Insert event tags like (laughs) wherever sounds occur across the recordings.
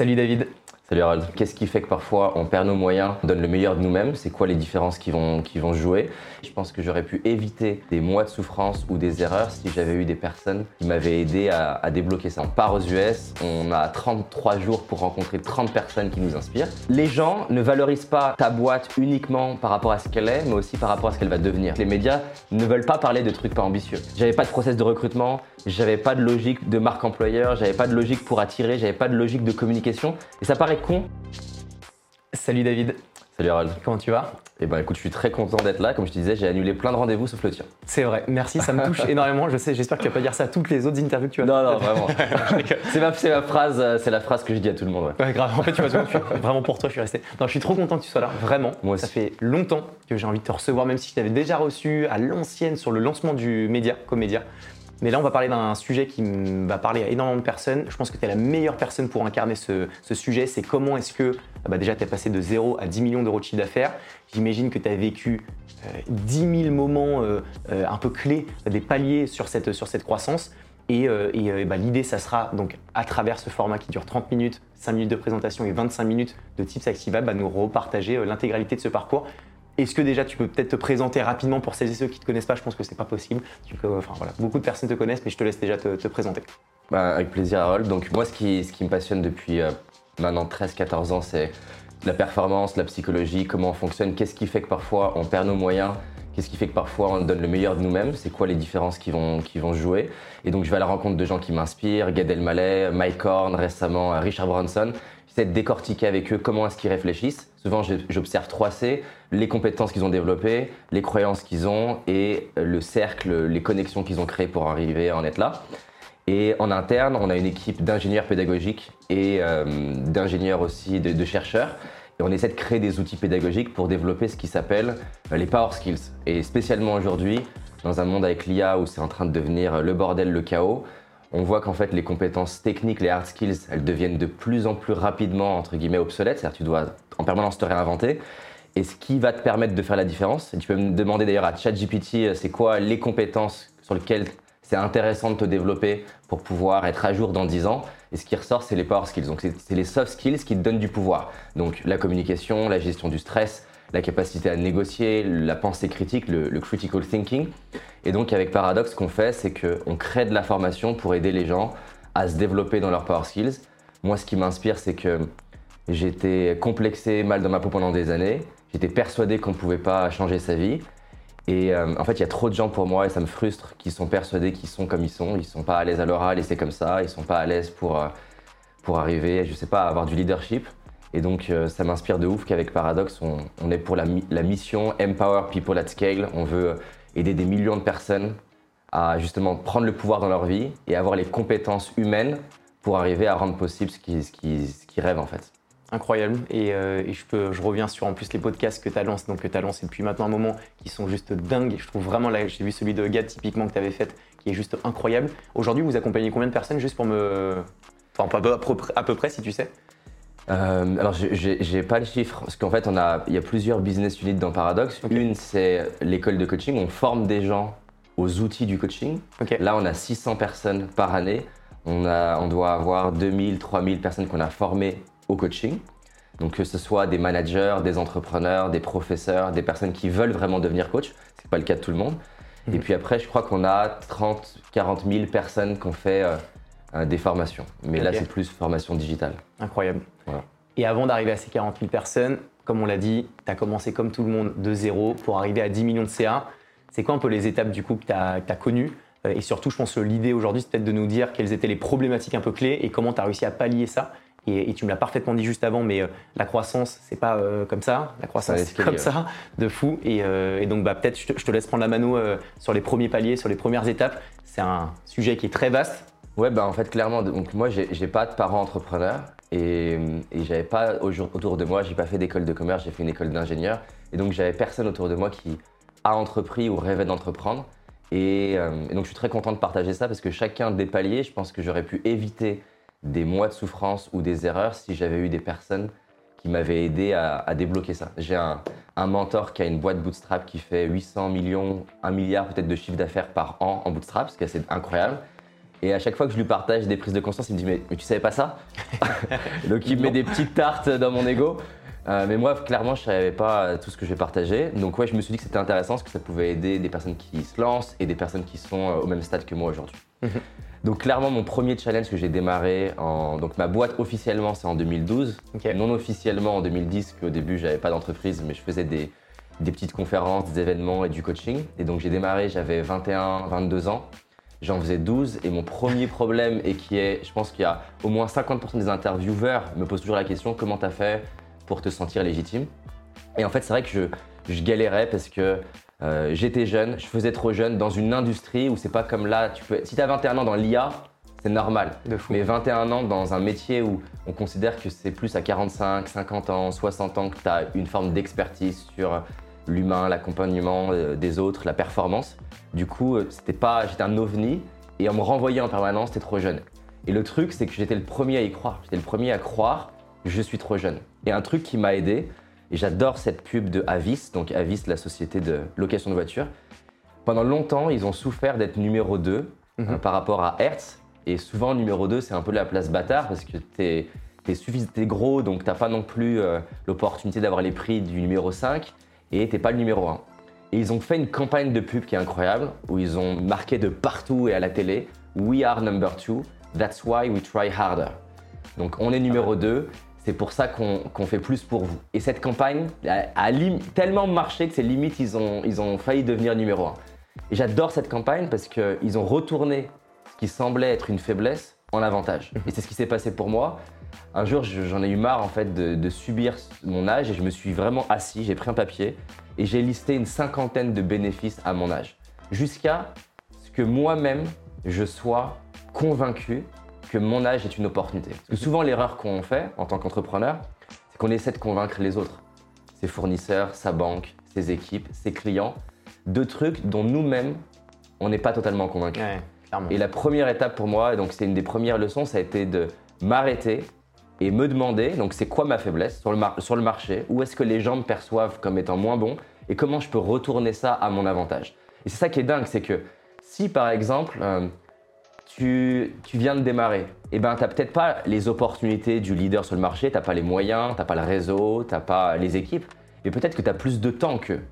Salut David. Salut Harold. Qu'est-ce qui fait que parfois on perd nos moyens, on donne le meilleur de nous-mêmes? C'est quoi les différences qui vont, qui vont jouer? Je pense que j'aurais pu éviter des mois de souffrance ou des erreurs si j'avais eu des personnes qui m'avaient aidé à, débloquer ça. On part aux US, on a 33 jours pour rencontrer 30 personnes qui nous inspirent. Les gens ne valorisent pas ta boîte uniquement par rapport à ce qu'elle est, mais aussi par rapport à ce qu'elle va devenir. Les médias ne veulent pas parler de trucs pas ambitieux. J'avais pas de process de recrutement, j'avais pas de logique de marque employeur, j'avais pas de logique pour attirer, j'avais pas de logique de communication. Et ça paraît con. Salut David. Salut Harold. Comment tu vas? Eh ben écoute, je suis très content d'être là. Comme je te disais, j'ai annulé plein de rendez-vous sauf le tien. C'est vrai, merci, ça me touche (laughs) énormément. Je sais, j'espère que tu vas pas dire ça à toutes les autres interviews que tu as. Non, non, vraiment. (laughs) c'est ma, ma, phrase, euh, c'est la phrase que je dis à tout le monde. Ouais. grave. En fait, tu vois, vraiment pour toi, je suis resté. Non, je suis trop content que tu sois là, vraiment. Moi aussi. Ça fait longtemps que j'ai envie de te recevoir, même si je t'avais déjà reçu à l'ancienne sur le lancement du média, Comédia. Mais là, on va parler d'un sujet qui va parler à énormément de personnes. Je pense que tu es la meilleure personne pour incarner ce, sujet. C'est comment est-ce que, ah bah déjà, tu es passé de 0 à 10 millions d'euros de chiffre d'affaires. J'imagine que tu as vécu 10 euh, 000 moments euh, euh, un peu clés, des paliers sur cette, croissance. Et, bah, l'idée, ça sera donc à travers ce format qui dure 30 minutes, 5 minutes de présentation et 25 minutes de tips activables, bah, nous repartager l'intégralité de ce parcours est-ce que déjà tu peux peut-être te présenter rapidement pour celles et ceux qui ne te connaissent pas? Je pense que c'est pas possible. enfin, voilà, beaucoup de personnes te connaissent, mais je te laisse déjà te, présenter. Bah, avec plaisir, Harold. Donc moi, ce qui, me passionne depuis euh, maintenant 13-14 ans, c'est la performance, la psychologie, comment on fonctionne, qu'est-ce qui fait que parfois on perd nos moyens, qu'est-ce qui fait que parfois on donne le meilleur de nous-mêmes, c'est quoi les différences qui vont, qui vont jouer. Et donc je vais à la rencontre de gens qui m'inspirent, Gad Elmaleh, Mike Horn, récemment Richard Branson. J'essaie de décortiquer avec eux comment est-ce qu'ils réfléchissent. Souvent, j'observe 3C, les compétences qu'ils ont développées, les croyances qu'ils ont et le cercle, les connexions qu'ils ont créées pour arriver à en être là. Et en interne, on a une équipe d'ingénieurs pédagogiques et euh, d'ingénieurs aussi, de, chercheurs. Et on essaie de créer des outils pédagogiques pour développer ce qui s'appelle euh, les power skills. Et spécialement aujourd'hui, dans un monde avec l'IA où c'est en train de devenir le bordel, le chaos, on voit qu'en fait les compétences techniques, les hard skills, elles deviennent de plus en plus rapidement entre guillemets obsolètes, c'est-à-dire tu dois en permanence te réinventer. Et ce qui va te permettre de faire la différence, tu peux me demander d'ailleurs à ChatGPT, euh, c'est quoi les compétences sur lesquelles c'est intéressant de te développer pour pouvoir être à jour dans 10 ans. Et ce qui ressort, c'est les power skills. Donc c'est les soft skills qui te donnent du pouvoir. Donc la communication, la gestion du stress, la capacité à négocier, la pensée critique, le critical thinking. Et donc avec Paradox, ce qu'on fait, c'est qu'on crée de la formation pour aider les gens à se développer dans leurs power skills. Moi, ce qui m'inspire, c'est que j'étais complexé, mal dans ma peau pendant des années. J'étais persuadé qu'on ne pouvait pas changer sa vie. Et euh, en fait, il y a trop de gens pour moi, et ça me frustre, qui sont persuadés qu'ils sont comme ils sont. Ils ne sont pas à l'aise à l'oral, et c'est comme ça. Ils ne sont pas à l'aise pour, euh, pour arriver, je ne sais pas, à avoir du leadership. Et donc, euh, ça m'inspire de ouf qu'avec Paradox, on, est pour la, mission Empower People at Scale. On veut aider des millions de personnes à justement prendre le pouvoir dans leur vie et avoir les compétences humaines pour arriver à rendre possible ce qu'ils ce rêvent en fait. Incroyable. Euh, et, je, peux, je reviens sur en plus les podcasts que tu as lancés, donc que tu as lancé depuis maintenant un moment, qui sont juste dingues. Je trouve vraiment, là, j'ai vu celui de Gad typiquement que tu avais fait, qui est juste incroyable. Aujourd'hui, vous accompagnez combien de personnes juste pour me. Enfin, à peu près si tu sais? Euh, alors, j'ai pas le chiffre, parce qu'en fait, on a, il y a plusieurs business units dans Paradox. Une, c'est l'école de coaching. On forme des gens aux outils du coaching. Là, on a 600 personnes par année. On, a, on doit avoir 2000, 3000 personnes qu'on a formées au coaching. Donc, que ce soit des managers, des entrepreneurs, des professeurs, des personnes qui veulent vraiment devenir coach. C'est pas le cas de tout le monde. Et mhm. puis après, je crois qu'on a 30, 40 000 personnes qui ont fait euh, euh, des formations. Mais là, c'est plus formation digitale. Incroyable. Et avant d'arriver à ces 40 000 personnes, comme on l'a dit, tu as commencé comme tout le monde de zéro pour arriver à 10 millions de CA. C'est quoi un peu les étapes du coup que tu as, connues? Euh, Et surtout, je pense que l'idée aujourd'hui, c'est peut-être de nous dire quelles étaient les problématiques un peu clés et comment tu as réussi à pallier ça. Et, tu me l'as parfaitement dit juste avant, mais euh, la croissance, c'est pas comme ça. La croissance, c'est comme ça, de fou. Et, donc, bah, peut-être, je, je, te laisse prendre la mano sur les premiers paliers, sur les premières étapes. C'est un sujet qui est très vaste. Ouais, bah en fait, clairement, donc moi, j'ai pas de parents entrepreneurs et, et j'avais pas autour de moi, j'ai pas fait d'école de commerce, j'ai fait une école d'ingénieur et donc j'avais personne autour de moi qui a entrepris ou rêvait d'entreprendre. Et, euh, donc, je suis très content de partager ça parce que chacun des paliers, je pense que j'aurais pu éviter des mois de souffrance ou des erreurs si j'avais eu des personnes qui m'avaient aidé à, débloquer ça. J'ai un, un, mentor qui a une boîte bootstrap qui fait 800 millions, 1 milliard peut-être de chiffre d'affaires par an en bootstrap, ce qui est assez incroyable. Et à chaque fois que je lui partage des prises de conscience, il me dit Mais, mais tu savais pas ça (laughs) (laughs) Donc il me met des petites tartes dans mon ego. Euh, mais moi, clairement, je savais pas tout ce que je vais partager. Donc ouais, je me suis dit que c'était intéressant parce que ça pouvait aider des personnes qui se lancent et des personnes qui sont euh, au même stade que moi aujourd'hui. (laughs) Donc clairement, mon premier challenge que j'ai démarré en... Donc ma boîte officiellement, c'est en 2012. Non officiellement en 2010, qu'au début, j'avais pas d'entreprise, mais je faisais des, des petites conférences, des événements et du coaching. Et donc j'ai démarré, j'avais 21, 22 ans. J'en faisais 12 et mon premier problème, et qui est, je pense qu'il y a au moins 50% des intervieweurs me posent toujours la question comment tu as fait pour te sentir légitime? Et en fait, c'est vrai que je, je, galérais parce que euh, j'étais jeune, je faisais trop jeune dans une industrie où c'est pas comme là, tu peux, si tu as 21 ans dans l'IA, c'est normal. Mais 21 ans dans un métier où on considère que c'est plus à 45, 50 ans, 60 ans que tu as une forme d'expertise sur l'humain, l'accompagnement euh, des autres, la performance. Du coup, euh, c'était pas, j'étais un ovni et on me renvoyait en permanence, c'était trop jeune. Et le truc, c'est que j'étais le premier à y croire. J'étais le premier à croire, je suis trop jeune. Et un truc qui m'a aidé, et j'adore cette pub de Avis, donc Avis, la société de location de voitures. Pendant longtemps, ils ont souffert d'être numéro 2 mhm. euh, par rapport à Hertz. Et souvent, numéro 2, c'est un peu la place bâtard parce que t'es es, gros, donc t'as pas non plus l'opportunité d'avoir les prix du numéro 5 et t'es pas le numéro 1. Et ils ont fait une campagne de pub qui est incroyable, où ils ont marqué de partout et à la télé We are number 2, that's why we try harder. Donc on est numéro 2, c'est pour ça qu'on fait plus pour vous. Et cette campagne a, tellement marché que c'est limite, ils ont, ils ont failli devenir numéro 1. Et j'adore cette campagne parce qu'ils ont retourné ce qui semblait être une faiblesse en avantage. Et c'est ce qui s'est passé pour moi. Un jour, j'en ai eu marre en fait de, subir mon âge et je me suis vraiment assis, j'ai pris un papier et j'ai listé une cinquantaine de bénéfices à mon âge. Jusqu'à ce que moi-même, je sois convaincu que mon âge est une opportunité. Parce que souvent, l'erreur qu'on fait en tant qu'entrepreneur, c'est qu'on essaie de convaincre les autres, ses fournisseurs, sa banque, ses équipes, ses clients, de trucs dont nous-mêmes, on n'est pas totalement convaincus. et la première étape pour moi, donc c'est une des premières leçons, ça a été de m'arrêter et me demander, donc c'est quoi ma faiblesse sur le, sur le marché, où est-ce que les gens me perçoivent comme étant moins bon, et comment je peux retourner ça à mon avantage? Et c'est ça qui est dingue, c'est que si par exemple euh, tu, tu, viens de démarrer, et eh ben tu n'as peut-être pas les opportunités du leader sur le marché, tu n'as pas les moyens, tu n'as pas le réseau, tu n'as pas les équipes, mais peut-être que tu as plus de temps qu'eux.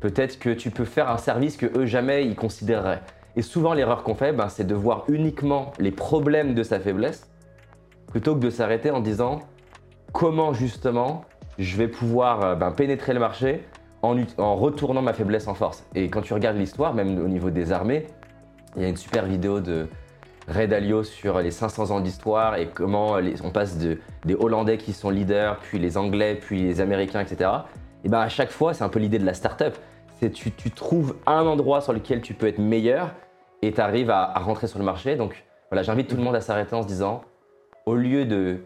Peut-être que tu peux faire un service que eux jamais ils considéreraient. Et souvent l'erreur qu'on fait, ben, c'est de voir uniquement les problèmes de sa faiblesse plutôt que de s'arrêter en disant comment justement je vais pouvoir euh, ben, pénétrer le marché en, retournant ma faiblesse en force. Et quand tu regardes l'histoire, même au niveau des armées, il y a une super vidéo de Ray Dalio sur les 500 ans d'histoire et comment on passe de, des Hollandais qui sont leaders, puis les Anglais, puis les Américains, etc. Et ben à chaque fois, c'est un peu l'idée de la startup. C'est tu, tu trouves un endroit sur lequel tu peux être meilleur et tu arrives à rentrer sur le marché. Donc voilà, j'invite tout le monde à s'arrêter en se disant au lieu de,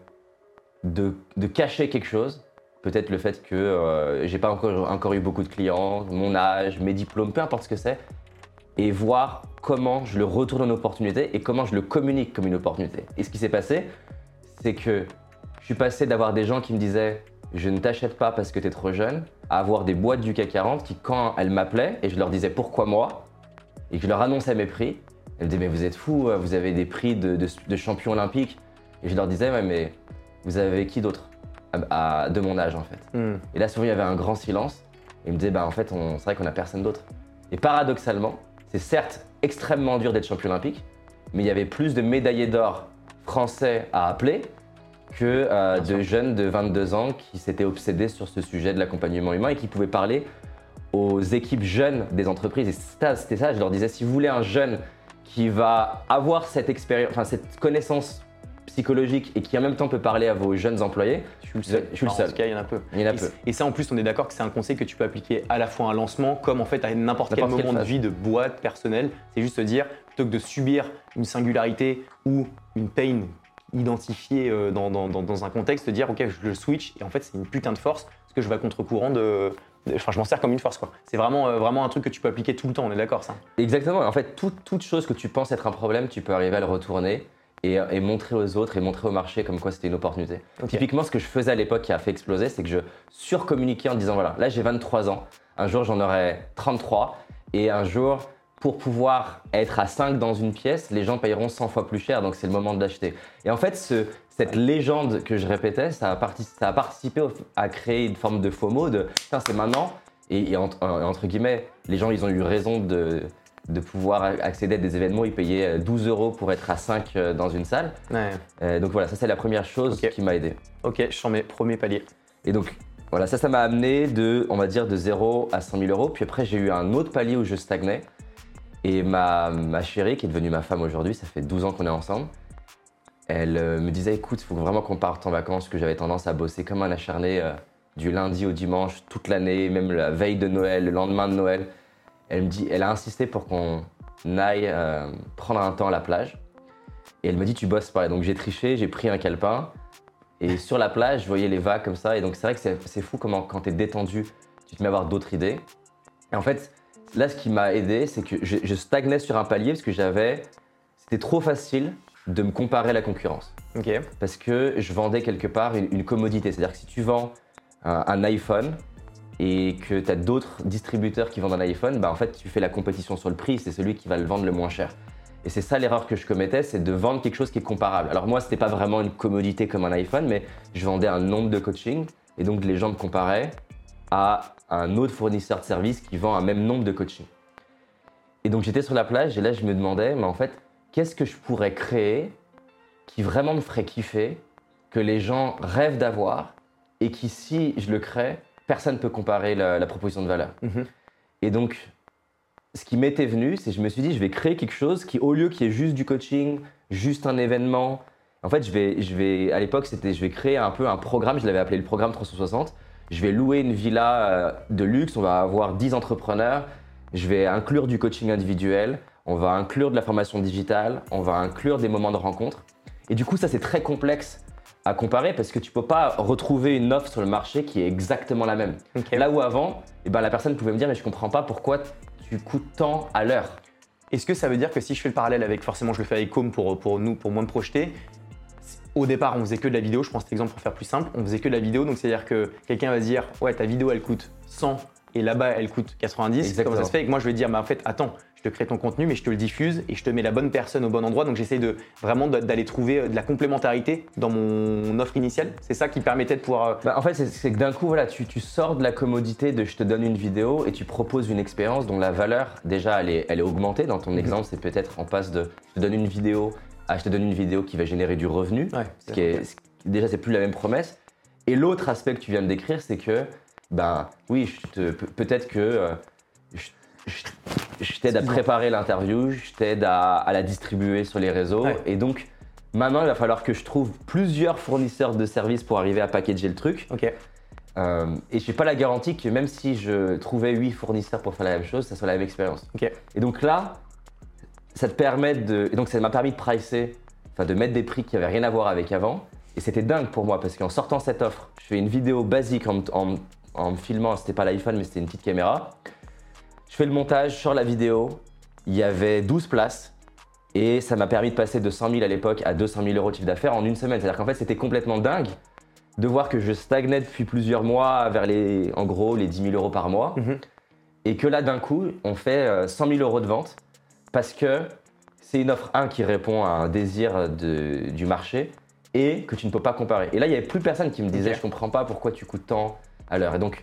de, cacher quelque chose, peut-être le fait que euh, j'ai pas encore, encore eu beaucoup de clients, mon âge, mes diplômes, peu importe ce que c'est, et voir comment je le retourne en opportunité et comment je le communique comme une opportunité. Et ce qui s'est passé, c'est que je suis passé d'avoir des gens qui me disaient je ne t'achète pas parce que tu es trop jeune, à avoir des boîtes du CAC 40 qui, quand elles m'appelaient et je leur disais pourquoi moi, et que je leur annonçais mes prix, elles me disaient mais vous êtes fous, vous avez des prix de, de, de champion olympique, et je leur disais, ouais, mais vous avez qui d'autre de mon âge en fait? Hmm. Et là, souvent, il y avait un grand silence. Et ils me disaient, bah en fait, c'est vrai qu'on a personne d'autre. Et paradoxalement, c'est certes extrêmement dur d'être champion olympique, mais il y avait plus de médaillés d'or français à appeler que euh, de jeunes de 22 ans qui s'étaient obsédés sur ce sujet de l'accompagnement humain et qui pouvaient parler aux équipes jeunes des entreprises. Et c'était ça, je leur disais, si vous voulez un jeune qui va avoir cette expérience, enfin cette connaissance psychologique et qui en même temps peut parler à vos jeunes employés, je suis le seul. Je suis le seul. En tout cas, il y en a peu. Il y en a et, peu. Et ça, en plus, on est d'accord que c'est un conseil que tu peux appliquer à la fois à un lancement, comme en fait à n'importe quel moment de vie de boîte personnelle. C'est juste se dire, plutôt que de subir une singularité ou une pain identifiée euh, dans, dans, dans, un contexte, de dire, ok, je le switch et en fait, c'est une putain de force parce que je vais à contre-courant de, Enfin, je m'en sers comme une force, quoi. C'est vraiment, euh, vraiment un truc que tu peux appliquer tout le temps, on est d'accord, ça Exactement. En fait, toute chose que tu penses être un problème, tu peux arriver à le retourner et, montrer aux autres et montrer au marché comme quoi c'était une opportunité. Typiquement, ce que je faisais à l'époque qui a fait exploser, c'est que je surcommuniquais en disant voilà, là j'ai 23 ans, un jour j'en aurai 33 et un jour pour pouvoir être à 5 dans une pièce, les gens payeront 100 fois plus cher, donc c'est le moment de l'acheter. Et en fait, ce, cette légende que je répétais, ça a, ça a participé à créer une forme de FOMO, de c'est maintenant, et, entre, guillemets, les gens, ils ont eu raison de, de pouvoir accéder à des événements, ils payaient 12 euros pour être à 5 euh, dans une salle. Euh, donc voilà, ça c'est la première chose qui m'a aidé. Ok, je sens mes premiers paliers. Et donc voilà, ça, ça m'a amené de, on va dire, de 0 à 100 000 euros. Puis après, j'ai eu un autre palier où je stagnais. Et ma, ma chérie, qui est devenue ma femme aujourd'hui, ça fait 12 ans qu'on est ensemble, elle euh, me disait écoute, il faut vraiment qu'on parte en vacances, que j'avais tendance à bosser comme un acharné euh, du lundi au dimanche, toute l'année, même la veille de Noël, le lendemain de Noël. Elle me dit, elle a insisté pour qu'on aille euh, prendre un temps à la plage. Et elle me dit tu bosses pas. Et donc j'ai triché, j'ai pris un calepin. Et sur la plage, je voyais les vagues comme ça. Et donc c'est vrai que c'est fou comment quand tu es détendu, tu te mets à avoir d'autres idées. Et en fait, là, ce qui m'a aidé, c'est que je, stagnais sur un palier parce que j'avais. C'était trop facile de me comparer à la concurrence. Parce que je vendais quelque part une, commodité. C'est-à-dire que si tu vends un, iPhone et que tu as d'autres distributeurs qui vendent un iPhone, bah en fait, tu fais la compétition sur le prix. C'est celui qui va le vendre le moins cher. Et c'est ça l'erreur que je commettais, c'est de vendre quelque chose qui est comparable. Alors moi, ce n'était pas vraiment une commodité comme un iPhone, mais je vendais un nombre de coaching et donc les gens me comparaient à un autre fournisseur de services qui vend un même nombre de coaching. Et donc j'étais sur la plage et là je me demandais, mais en fait, qu'est-ce que je pourrais créer qui vraiment me ferait kiffer, que les gens rêvent d'avoir et qui, si je le crée, personne ne peut comparer la, proposition de valeur. Mhm. Et donc, ce qui m'était venu, c'est que je me suis dit, je vais créer quelque chose qui, au lieu qu'il y ait juste du coaching, juste un événement, en fait, je vais, je vais à l'époque, c'était, je vais créer un peu un programme, je l'avais appelé le programme 360, je vais louer une villa euh, de luxe, on va avoir 10 entrepreneurs, je vais inclure du coaching individuel, on va inclure de la formation digitale, on va inclure des moments de rencontre. Et du coup, ça c'est très complexe à comparer parce que tu peux pas retrouver une offre sur le marché qui est exactement la même. Là où avant, eh ben, la personne pouvait me dire mais je comprends pas pourquoi tu coûtes tant à l'heure. Est-ce que ça veut dire que si je fais le parallèle avec, forcément je le fais avec Com pour, pour nous, pour moi me projeter, au départ, on faisait que de la vidéo. Je prends cet exemple pour faire plus simple. On faisait que de la vidéo. Donc, c'est-à-dire que quelqu'un va se dire Ouais, ta vidéo, elle coûte 100 et là-bas, elle coûte 90. Exactement. Comment ça se fait? Et que moi, je vais dire bah, En fait, attends, je te crée ton contenu, mais je te le diffuse et je te mets la bonne personne au bon endroit. Donc, j'essaie de vraiment d'aller trouver de la complémentarité dans mon offre initiale. C'est ça qui permettait de pouvoir. Euh, bah, en fait, c'est que d'un coup, voilà, tu, tu, sors de la commodité de je te donne une vidéo et tu proposes une expérience dont la valeur, déjà, elle est, elle est augmentée. Dans ton mhm. exemple, c'est peut-être en passe de je te donne une vidéo ah, je te donne une vidéo qui va générer du revenu, ce qui est, déjà c'est plus la même promesse. Et l'autre aspect que tu viens de décrire, c'est que, ben oui, peut-être que euh, je, t'aide à préparer l'interview, je t'aide à, la distribuer sur les réseaux. Et donc, maintenant, il va falloir que je trouve plusieurs fournisseurs de services pour arriver à packager le truc. Ok. Euh, et je n'ai pas la garantie que même si je trouvais 8 fournisseurs pour faire la même chose, ça soit la même expérience. Ok. Et donc là, ça te permet de. Et donc, ça m'a permis de pricer, enfin de mettre des prix qui n'avaient rien à voir avec avant. Et c'était dingue pour moi parce qu'en sortant cette offre, je fais une vidéo basique en, en, en me filmant, c'était pas l'iPhone, mais c'était une petite caméra. Je fais le montage sur la vidéo, il y avait 12 places. Et ça m'a permis de passer de 100 000 à l'époque à 200 000 euros de chiffre d'affaires en une semaine. C'est-à-dire qu'en fait, c'était complètement dingue de voir que je stagnais depuis plusieurs mois vers les, en gros, les 10 000 euros par mois. Mhm. Et que là, d'un coup, on fait 100 euh, 000 euros de vente parce que c'est une offre 1 qui répond à un désir du marché et que tu ne peux pas comparer. Et là, il n'y avait plus personne qui me disait Je comprends pas pourquoi tu coûtes tant à l'heure. Et donc,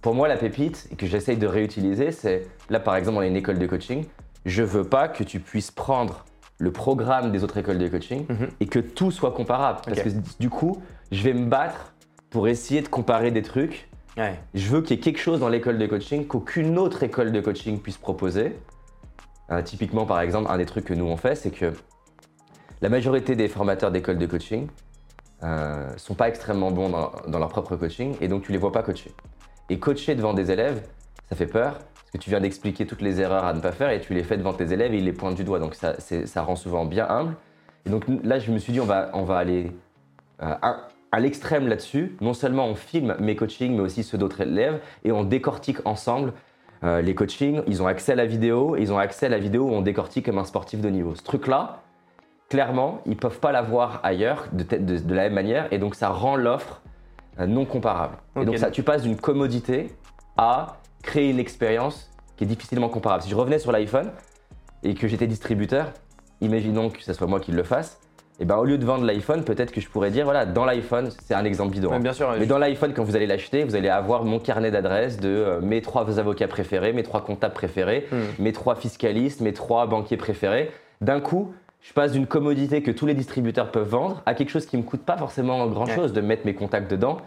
pour moi, la pépite, et que j'essaye de réutiliser, c'est là, par exemple, on a une école de coaching. Je veux pas que tu puisses prendre le programme des autres écoles de coaching mhm. et que tout soit comparable. Parce que du coup, je vais me battre pour essayer de comparer des trucs. Je veux qu'il y ait quelque chose dans l'école de coaching qu'aucune autre école de coaching puisse proposer. Euh, typiquement, par exemple, un des trucs que nous on fait, c'est que la majorité des formateurs d'écoles de coaching euh, sont pas extrêmement bons dans, leur propre coaching et donc tu les vois pas coacher. Et coacher devant des élèves, ça fait peur parce que tu viens d'expliquer toutes les erreurs à ne pas faire et tu les fais devant tes élèves et ils les pointent du doigt. Donc ça, ça rend souvent bien humble. Et donc là, je me suis dit, on va, on va aller euh, à l'extrême là-dessus. Non seulement on filme mes coachings, mais aussi ceux d'autres élèves et on décortique ensemble euh, les coachings, ils ont accès à la vidéo, ils ont accès à la vidéo où on décortique comme un sportif de niveau. Ce truc-là, clairement, ils ne peuvent pas l'avoir ailleurs de, de, la même manière, et donc ça rend l'offre euh, non comparable. Et donc ça, tu passes d'une commodité à créer une expérience qui est difficilement comparable. Si je revenais sur l'iPhone et que j'étais distributeur, imaginons que ce soit moi qui le fasse, et eh ben au lieu de vendre l'iPhone, peut-être que je pourrais dire voilà, dans l'iPhone, c'est un exemple bidon. bien sûr, mais dans l'iPhone, quand vous allez l'acheter, vous allez avoir mon carnet d'adresses de euh, mes trois avocats préférés, mes trois comptables préférés, hmm. mes trois fiscalistes, mes trois banquiers préférés. D'un coup, je passe d'une commodité que tous les distributeurs peuvent vendre à quelque chose qui me coûte pas forcément grand chose de mettre mes contacts dedans,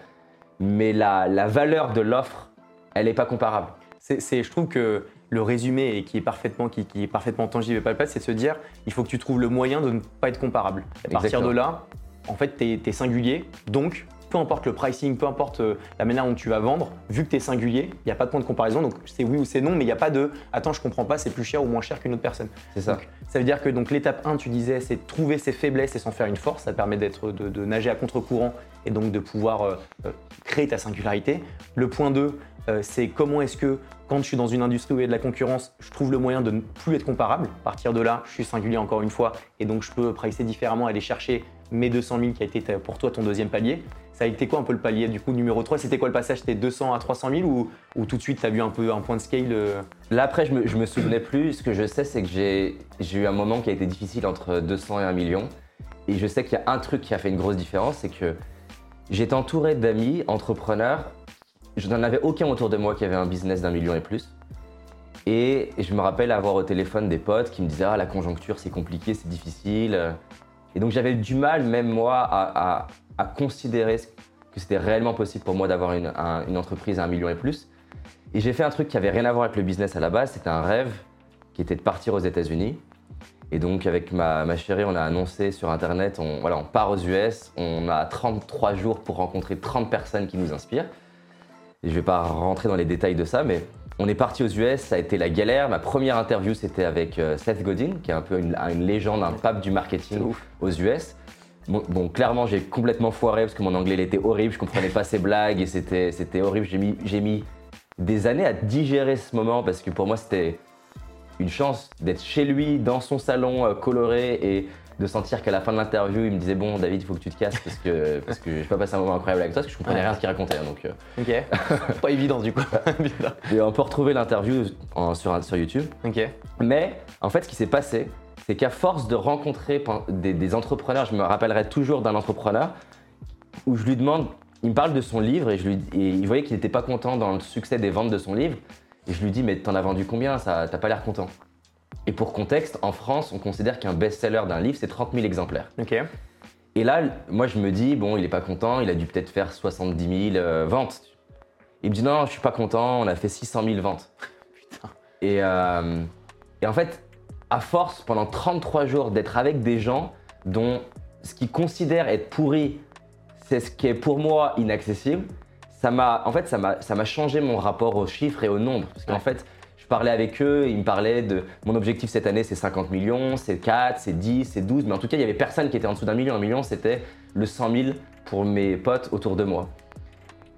mais la, la valeur de l'offre, elle n'est pas comparable. C'est, je trouve que le résumé et qui est parfaitement, qui, est parfaitement tangible et palpable, c'est de se dire il faut que tu trouves le moyen de ne pas être comparable. À partir de là, en fait, tu es, singulier, donc peu importe le pricing, peu importe euh, la manière dont tu vas vendre, vu que tu es singulier, il n'y a pas de point de comparaison, donc c'est oui ou c'est non, mais il n'y a pas de attends, je comprends pas, c'est plus cher ou moins cher qu'une autre personne. C'est ça. ça veut dire que donc l'étape 1, tu disais, c'est trouver ses faiblesses et s'en faire une force, ça permet d'être de, nager à contre-courant et donc de pouvoir euh, euh, créer ta singularité. Le point 2, c'est comment est-ce que quand je suis dans une industrie où il y a de la concurrence, je trouve le moyen de ne plus être comparable. À partir de là, je suis singulier encore une fois et donc je peux pricer différemment, aller chercher mes 200 000 qui a été pour toi ton deuxième palier. Ça a été quoi un peu le palier du coup numéro 3 C'était quoi le passage? C'était 200 à 300 000 ou, ou tout de suite tu as vu un peu un point de scale euh? Là après je me, me souvenais plus. Ce que je sais c'est que j'ai eu un moment qui a été difficile entre 200 et 1 million. Et je sais qu'il y a un truc qui a fait une grosse différence, c'est que j'étais entouré d'amis entrepreneurs je n'en avais aucun autour de moi qui avait un business d'un million et plus. Et je me rappelle avoir au téléphone des potes qui me disaient Ah, la conjoncture, c'est compliqué, c'est difficile. Et donc j'avais du mal, même moi, à, considérer que c'était réellement possible pour moi d'avoir une, entreprise à un million et plus. Et j'ai fait un truc qui avait rien à voir avec le business à la base. C'était un rêve qui était de partir aux États-Unis. Et donc, avec ma, ma, chérie, on a annoncé sur Internet on, voilà, on part aux US. On a 33 jours pour rencontrer 30 personnes qui nous inspirent. Je je vais pas rentrer dans les détails de ça, mais on est parti aux US, ça a été la galère. Ma première interview, c'était avec euh, Seth Godin, qui est un peu une, légende, un pape du marketing aux US. Bon, clairement, j'ai complètement foiré parce que mon anglais il était horrible, je comprenais pas ses blagues et c'était horrible. J'ai mis, mis des années à digérer ce moment parce que pour moi, c'était une chance d'être chez lui, dans son salon euh, coloré et de sentir qu'à la fin de l'interview, il me disait Bon, David, il faut que tu te casses parce que, (laughs) parce que je vais pas passer un moment incroyable avec toi parce que je comprenais rien à ce qu'il racontait. Hein, donc, euh. Ok. pas évident du coup. (laughs) et on peut retrouver l'interview sur, sur YouTube. Ok. Mais en fait, ce qui s'est passé, c'est qu'à force de rencontrer des, entrepreneurs, je me rappellerai toujours d'un entrepreneur où je lui demande il me parle de son livre et, je lui, et il voyait qu'il n'était pas content dans le succès des ventes de son livre. Et je lui dis, mais t'en as vendu combien? Ça, T'as pas l'air content. Et pour contexte, en France, on considère qu'un best-seller d'un livre, c'est 30 000 exemplaires. Ok. Et là, moi, je me dis, bon, il est pas content, il a dû peut-être faire 70 000 euh, ventes. Il me dit, non, je suis pas content, on a fait 600 000 ventes. Putain. Et, euh, et en fait, à force, pendant 33 jours, d'être avec des gens dont ce qu'ils considèrent être pourri, c'est ce qui est pour moi inaccessible, ça m'a, en fait, ça m'a changé mon rapport aux chiffres et aux nombres. Parce qu'en fait, je parlais avec eux, ils me parlaient de mon objectif cette année, c'est 50 millions, c'est 4, c'est 10, c'est 12, mais en tout cas, il y avait personne qui était en dessous d'un million. Un million, c'était le 100 000 pour mes potes autour de moi.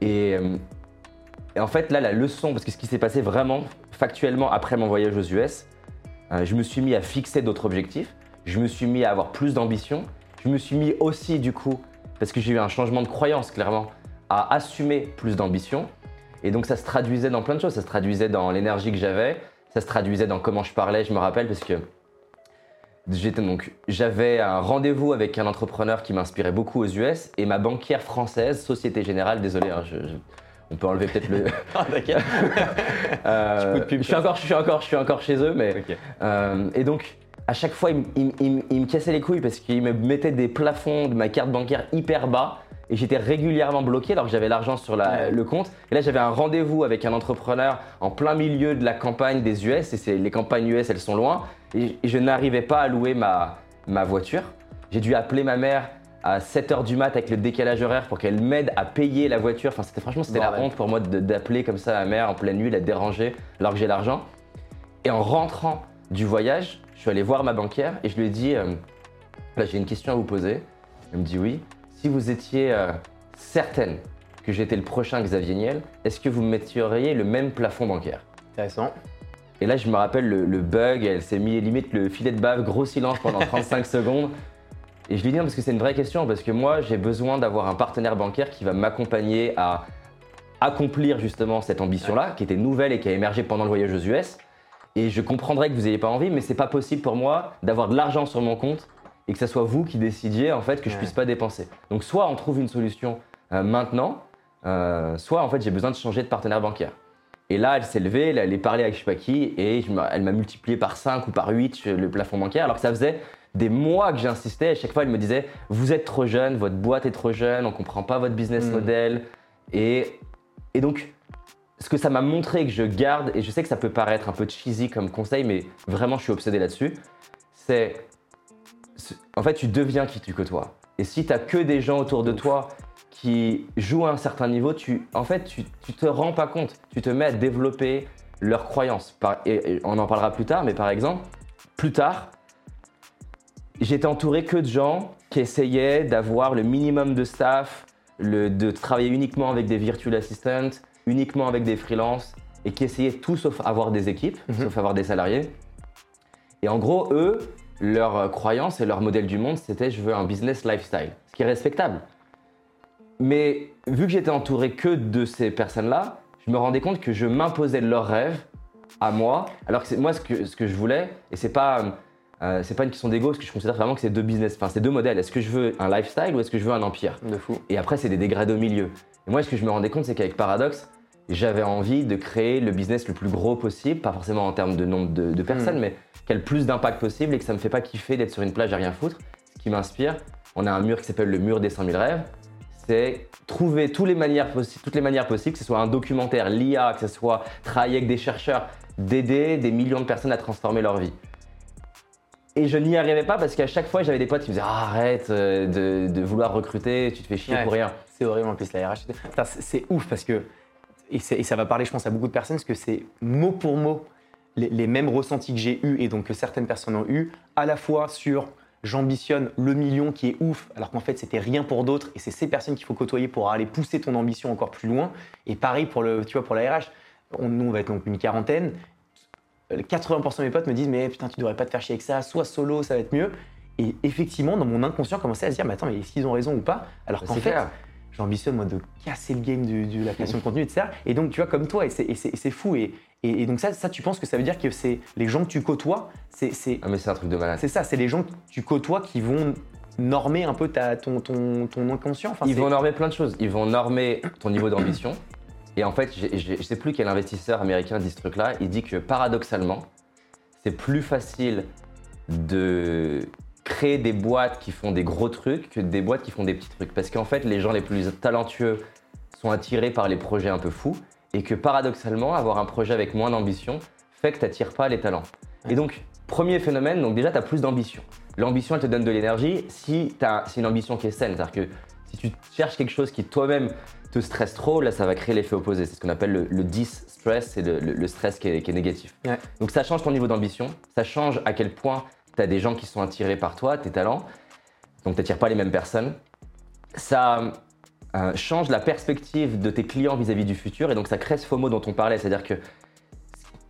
Euh, et, en fait, là, la leçon, parce que ce qui s'est passé vraiment factuellement après mon voyage aux US, je me suis mis à fixer d'autres objectifs, je me suis mis à avoir plus d'ambition, je me suis mis aussi, du coup, parce que j'ai eu un changement de croyance, clairement, à assumer plus d'ambition. Et donc ça se traduisait dans plein de choses. Ça se traduisait dans l'énergie que j'avais, ça se traduisait dans comment je parlais, je me rappelle, parce que j'étais donc j'avais un rendez-vous avec un entrepreneur qui m'inspirait beaucoup aux US et ma banquière française, Société Générale, désolé, hein, on peut enlever peut-être le. (laughs) ah, d'accord. (laughs) euh, je, suis encore, je, suis encore, je suis encore chez eux, mais. Euh, et donc, à chaque fois, il, il, il me cassait les couilles parce qu'il me mettait des plafonds de ma carte bancaire hyper bas et j'étais régulièrement bloqué alors que j'avais l'argent sur le compte. Et là, j'avais un rendez-vous avec un entrepreneur en plein milieu de la campagne des US, et les campagnes US, elles sont loin, et, je n'arrivais pas à louer ma, ma voiture. J'ai dû appeler ma mère à 7h du mat avec le décalage horaire pour qu'elle m'aide à payer la voiture. Enfin, c'était franchement, c'était la honte pour moi d'appeler comme ça ma mère en pleine nuit, la déranger alors que j'ai l'argent. Et en rentrant du voyage, je suis allé voir ma banquière et je lui ai dit, euh, là j'ai une question à vous poser. Elle me dit oui si vous étiez euh, certaine que j'étais le prochain Xavier Niel, est-ce que vous mettriez le même plafond bancaire? Intéressant. Et là, je me rappelle le, bug, elle s'est mis limite le filet de bave, gros silence pendant 35 (laughs) secondes. Et je lui dis non, parce que c'est une vraie question, parce que moi, j'ai besoin d'avoir un partenaire bancaire qui va m'accompagner à accomplir justement cette ambition-là, qui était nouvelle et qui a émergé pendant le voyage aux US. Et je comprendrais que vous n'ayez pas envie, mais c'est pas possible pour moi d'avoir de l'argent sur mon compte et que ce soit vous qui décidiez en fait que je puisse pas dépenser. Donc soit on trouve une solution euh, maintenant, euh, soit en fait j'ai besoin de changer de partenaire bancaire. Et là, elle s'est levée, elle allait parler avec je sais pas qui, et elle m'a multiplié par 5 ou par 8 le plafond bancaire, alors que ça faisait des mois que j'insistais. À chaque fois, elle me disait Vous êtes trop jeune, votre boîte est trop jeune, on comprend pas votre business hmm. model. Et, et donc, ce que ça m'a montré que je garde, et je sais que ça peut paraître un peu cheesy comme conseil, mais vraiment, je suis obsédé là-dessus, c'est en fait, tu deviens qui tu côtoies. Et si tu as que des gens autour de toi qui jouent à un certain niveau, tu, en fait, tu, tu te rends pas compte. Tu te mets à développer leurs croyances. et, on en parlera plus tard, mais par exemple, plus tard, j'étais entouré que de gens qui essayaient d'avoir le minimum de staff, de travailler uniquement avec des virtual assistants, uniquement avec des freelances, et qui essayaient tout sauf avoir des équipes, mhm. sauf avoir des salariés. Et en gros, eux, leur croyance et leur modèle du monde, c'était je veux un business lifestyle, ce qui est respectable. Mais vu que j'étais entouré que de ces personnes-là, je me rendais compte que je m'imposais leurs rêves à moi, alors que moi ce que, ce que je voulais, et c'est pas, euh, c'est pas une question d'ego, parce que je considère vraiment que c'est deux business, enfin c'est deux modèles. Est-ce que je veux un lifestyle ou est-ce que je veux un empire De fou. Et après, c'est des dégradés au milieu. Et moi, ce que je me rendais compte, c'est qu'avec Paradox, j'avais envie de créer le business le plus gros possible, pas forcément en termes de nombre de, personnes, hmm. mais qui a le plus d'impact possible et que ça me fait pas kiffer d'être sur une plage à rien foutre. Ce qui m'inspire, on a un mur qui s'appelle le mur des 100 000 rêves. C'est trouver toutes les, manières toutes les manières possibles, que ce soit un documentaire, l'IA, que ce soit travailler avec des chercheurs, d'aider des millions de personnes à transformer leur vie. Et je n'y arrivais pas parce qu'à chaque fois, j'avais des potes qui me disaient ah, arrête euh, de, vouloir recruter, tu te fais chier pour rien. C'est horrible en plus la RH. C'est ouf parce que, et, ça va parler, je pense, à beaucoup de personnes, parce que c'est mot pour mot les, mêmes ressentis que j'ai eus et donc que certaines personnes ont eu, à la fois sur j'ambitionne le million qui est ouf, alors qu'en fait c'était rien pour d'autres et c'est ces personnes qu'il faut côtoyer pour aller pousser ton ambition encore plus loin. Et pareil pour le, tu vois, pour la RH, on, nous on va être donc une quarantaine. 80% de mes potes me disent mais putain tu devrais pas te faire chier avec ça, soit solo ça va être mieux. Et effectivement dans mon inconscient commençait à se dire mais attends mais est-ce qu'ils ont raison ou pas? Alors qu'en fait j'ambitionne moi de casser le game de, la création de contenu etc. Et donc tu vois comme toi et c'est fou et, et, donc ça, ça, tu penses que ça veut dire que c'est les gens que tu côtoies, c'est... Ah mais c'est un truc de malade. C'est ça, c'est les gens que tu côtoies qui vont normer un peu ta, ton, ton, ton inconscient. Enfin, Ils vont normer plein de choses. Ils vont normer ton niveau d'ambition. Et en fait, je ne sais plus quel investisseur américain dit ce truc-là. Il dit que paradoxalement, c'est plus facile de créer des boîtes qui font des gros trucs que des boîtes qui font des petits trucs. Parce qu'en fait, les gens les plus talentueux sont attirés par les projets un peu fous et que paradoxalement, avoir un projet avec moins d'ambition fait que tu n'attires pas les talents. Et donc, premier phénomène, donc déjà, tu as plus d'ambition. L'ambition, elle te donne de l'énergie si c'est une ambition qui est saine. C'est-à-dire que si tu cherches quelque chose qui toi-même te stresse trop, là, ça va créer l'effet opposé. C'est ce qu'on appelle le, le dis-stress, c'est le, stress qui est, négatif. Donc, ça change ton niveau d'ambition, ça change à quel point tu as des gens qui sont attirés par toi, tes talents. Donc, tu n'attires pas les mêmes personnes. Ça euh, change la perspective de tes clients vis-à-vis du futur et donc ça crée ce FOMO dont on parlait, c'est-à-dire que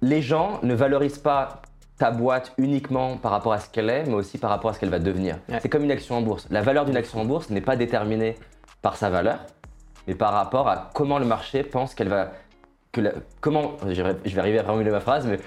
les gens ne valorisent pas ta boîte uniquement par rapport à ce qu'elle est, mais aussi par rapport à ce qu'elle va devenir. C'est comme une action en bourse. La valeur d'une action en bourse n'est pas déterminée par sa valeur, mais par rapport à comment le marché pense qu'elle va. Que comment, je vais arriver à formuler ma phrase, mais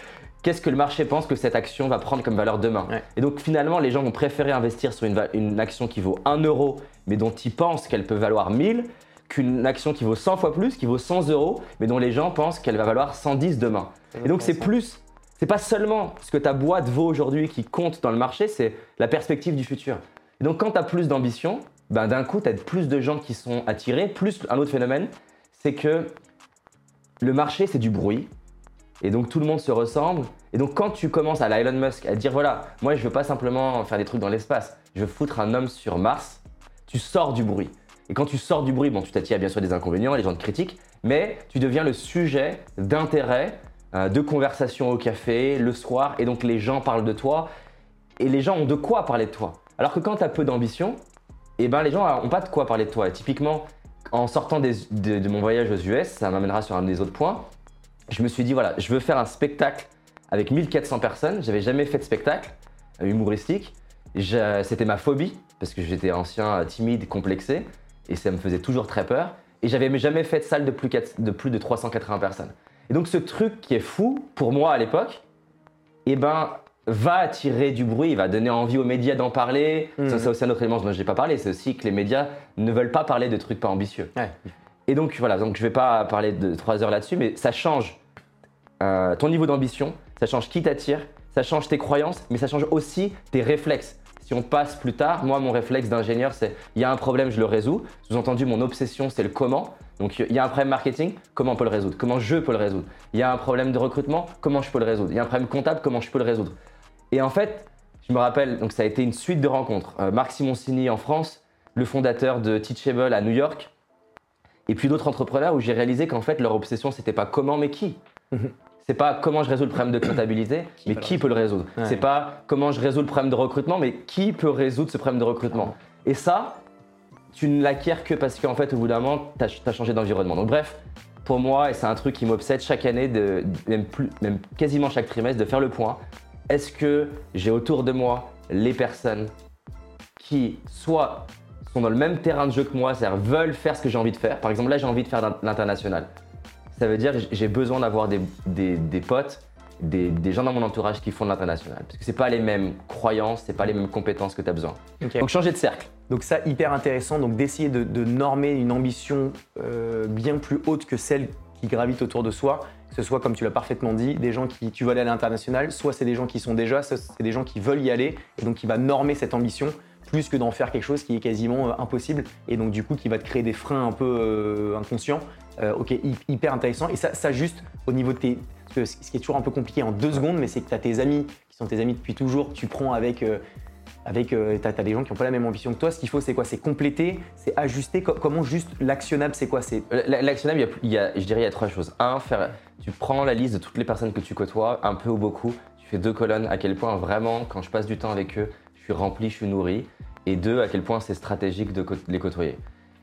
qu'est-ce que le marché pense que cette action va prendre comme valeur demain Et donc finalement, les gens vont préférer investir sur une, une action qui vaut 1 euro mais dont ils pensent qu'elle peut valoir 1000, qu'une action qui vaut 100 fois plus, qui vaut 100 euros, mais dont les gens pensent qu'elle va valoir 110 demain. Et donc c'est plus, c'est pas seulement ce que ta boîte vaut aujourd'hui qui compte dans le marché, c'est la perspective du futur. Et donc quand tu as plus d'ambition, ben, d'un coup tu as plus de gens qui sont attirés, plus un autre phénomène, c'est que le marché c'est du bruit, et donc tout le monde se ressemble. Et donc quand tu commences à Elon Musk à dire voilà, moi je veux pas simplement faire des trucs dans l'espace, je veux foutre un homme sur Mars, tu sors du bruit. Et quand tu sors du bruit, bon, tu t'attires bien sûr des inconvénients, les gens te critiquent, mais tu deviens le sujet d'intérêt, euh, de conversation au café, le soir, et donc les gens parlent de toi, et les gens ont de quoi parler de toi. Alors que quand tu as peu d'ambition, eh ben, les gens n'ont pas de quoi parler de toi. typiquement, en sortant de, mon voyage aux US, ça m'amènera sur un des autres points, je me suis dit, voilà, je veux faire un spectacle avec 1400 personnes, j'avais jamais fait de spectacle euh, humoristique, c'était ma phobie, parce que j'étais ancien, timide, complexé, et ça me faisait toujours très peur. Et j'avais jamais fait de salle de plus, de plus de 380 personnes. Et donc ce truc qui est fou, pour moi à l'époque, eh ben, va attirer du bruit, va donner envie aux médias d'en parler. Ça, Mhm. c'est aussi un autre élément dont je n'ai pas parlé, c'est aussi que les médias ne veulent pas parler de trucs pas ambitieux. Ouais. Et donc voilà, donc je vais pas parler de trois heures là-dessus, mais ça change euh, ton niveau d'ambition, ça change qui t'attire, ça change tes croyances, mais ça change aussi tes réflexes. Si on passe plus tard, moi mon réflexe d'ingénieur c'est il y a un problème, je le résous. Sous-entendu, mon obsession c'est le comment. Donc il y a un problème marketing, comment on peut le résoudre? Comment je peux le résoudre? Il y a un problème de recrutement, comment je peux le résoudre? Il y a un problème comptable, comment je peux le résoudre? Et en fait, je me rappelle, donc ça a été une suite de rencontres. Euh, Marc Simoncini en France, le fondateur de Teachable à New York, et puis d'autres entrepreneurs où j'ai réalisé qu'en fait leur obsession c'était pas comment mais qui. C'est pas comment je résous le problème de comptabilité, mais peut qui peut le résoudre. Ouais. C'est pas comment je résous le problème de recrutement, mais qui peut résoudre ce problème de recrutement. Et ça, tu ne l'acquiers que parce qu'en fait, au bout d'un moment, tu as, changé d'environnement. Donc bref, pour moi, et c'est un truc qui m'obsède chaque année, de, même, plus, même quasiment chaque trimestre, de faire le point. Est-ce que j'ai autour de moi les personnes qui soit sont dans le même terrain de jeu que moi, c'est-à-dire veulent faire ce que j'ai envie de faire. Par exemple, là, j'ai envie de faire l'international. Ça veut dire que j'ai besoin d'avoir des, des- des potes, des, des gens dans mon entourage qui font de l'international. Parce que c'est pas les mêmes croyances, c'est pas les mêmes compétences que tu as besoin. Donc changer de cercle. Donc ça, hyper intéressant, donc d'essayer de, de normer une ambition euh, bien plus haute que celle qui gravite autour de soi, que ce soit, comme tu l'as parfaitement dit, des gens qui, tu veux aller à l'international, soit c'est des gens qui sont déjà, soit c'est des gens qui veulent y aller, et donc qui va normer cette ambition, plus que d'en faire quelque chose qui est quasiment euh, impossible, et donc du coup qui va te créer des freins un peu euh, inconscients. Euh, ok, hy- hyper intéressant, et ça, ça juste au niveau de tes... Ce qui est toujours un peu compliqué en deux secondes, mais c'est que tu as tes amis qui sont tes amis depuis toujours, tu prends avec... avec euh, t'as, t'as des gens qui n'ont pas la même ambition que toi. Ce qu'il faut, c'est quoi? C'est compléter, c'est ajuster. Co- comment juste l'actionnable, c'est quoi? C'est L'actionnable, il y je dirais il y a trois choses. Un, faire, tu prends la liste de toutes les personnes que tu côtoies, un peu ou beaucoup. Tu fais deux colonnes, à quel point vraiment, quand je passe du temps avec eux, je suis rempli, je suis nourri. Et deux, à quel point c'est stratégique de les côtoyer.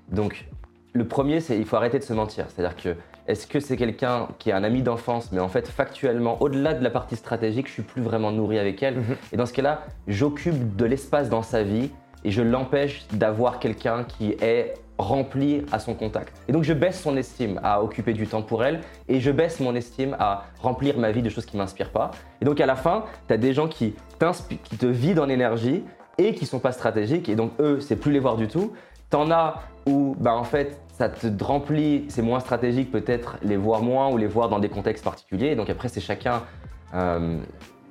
Donc, le premier, c'est il faut arrêter de se mentir. C'est-à-dire que, est-ce que c'est quelqu'un qui est un ami d'enfance, mais en fait, factuellement, au-delà de la partie stratégique, je suis plus vraiment nourri avec elle. Mhm. Et dans ce cas-là, j'occupe de l'espace dans sa vie et je l'empêche d'avoir quelqu'un qui est rempli à son contact. Et donc je baisse son estime à occuper du temps pour elle et je baisse mon estime à remplir ma vie de choses qui m'inspirent pas. Et donc à la fin, tu as des gens qui te vident en énergie et qui sont pas stratégiques et donc eux, c'est plus les voir du tout. T'en as où bah, en fait ça te remplit, c'est moins stratégique peut-être les voir moins ou les voir dans des contextes particuliers. Donc après c'est chacun, euh,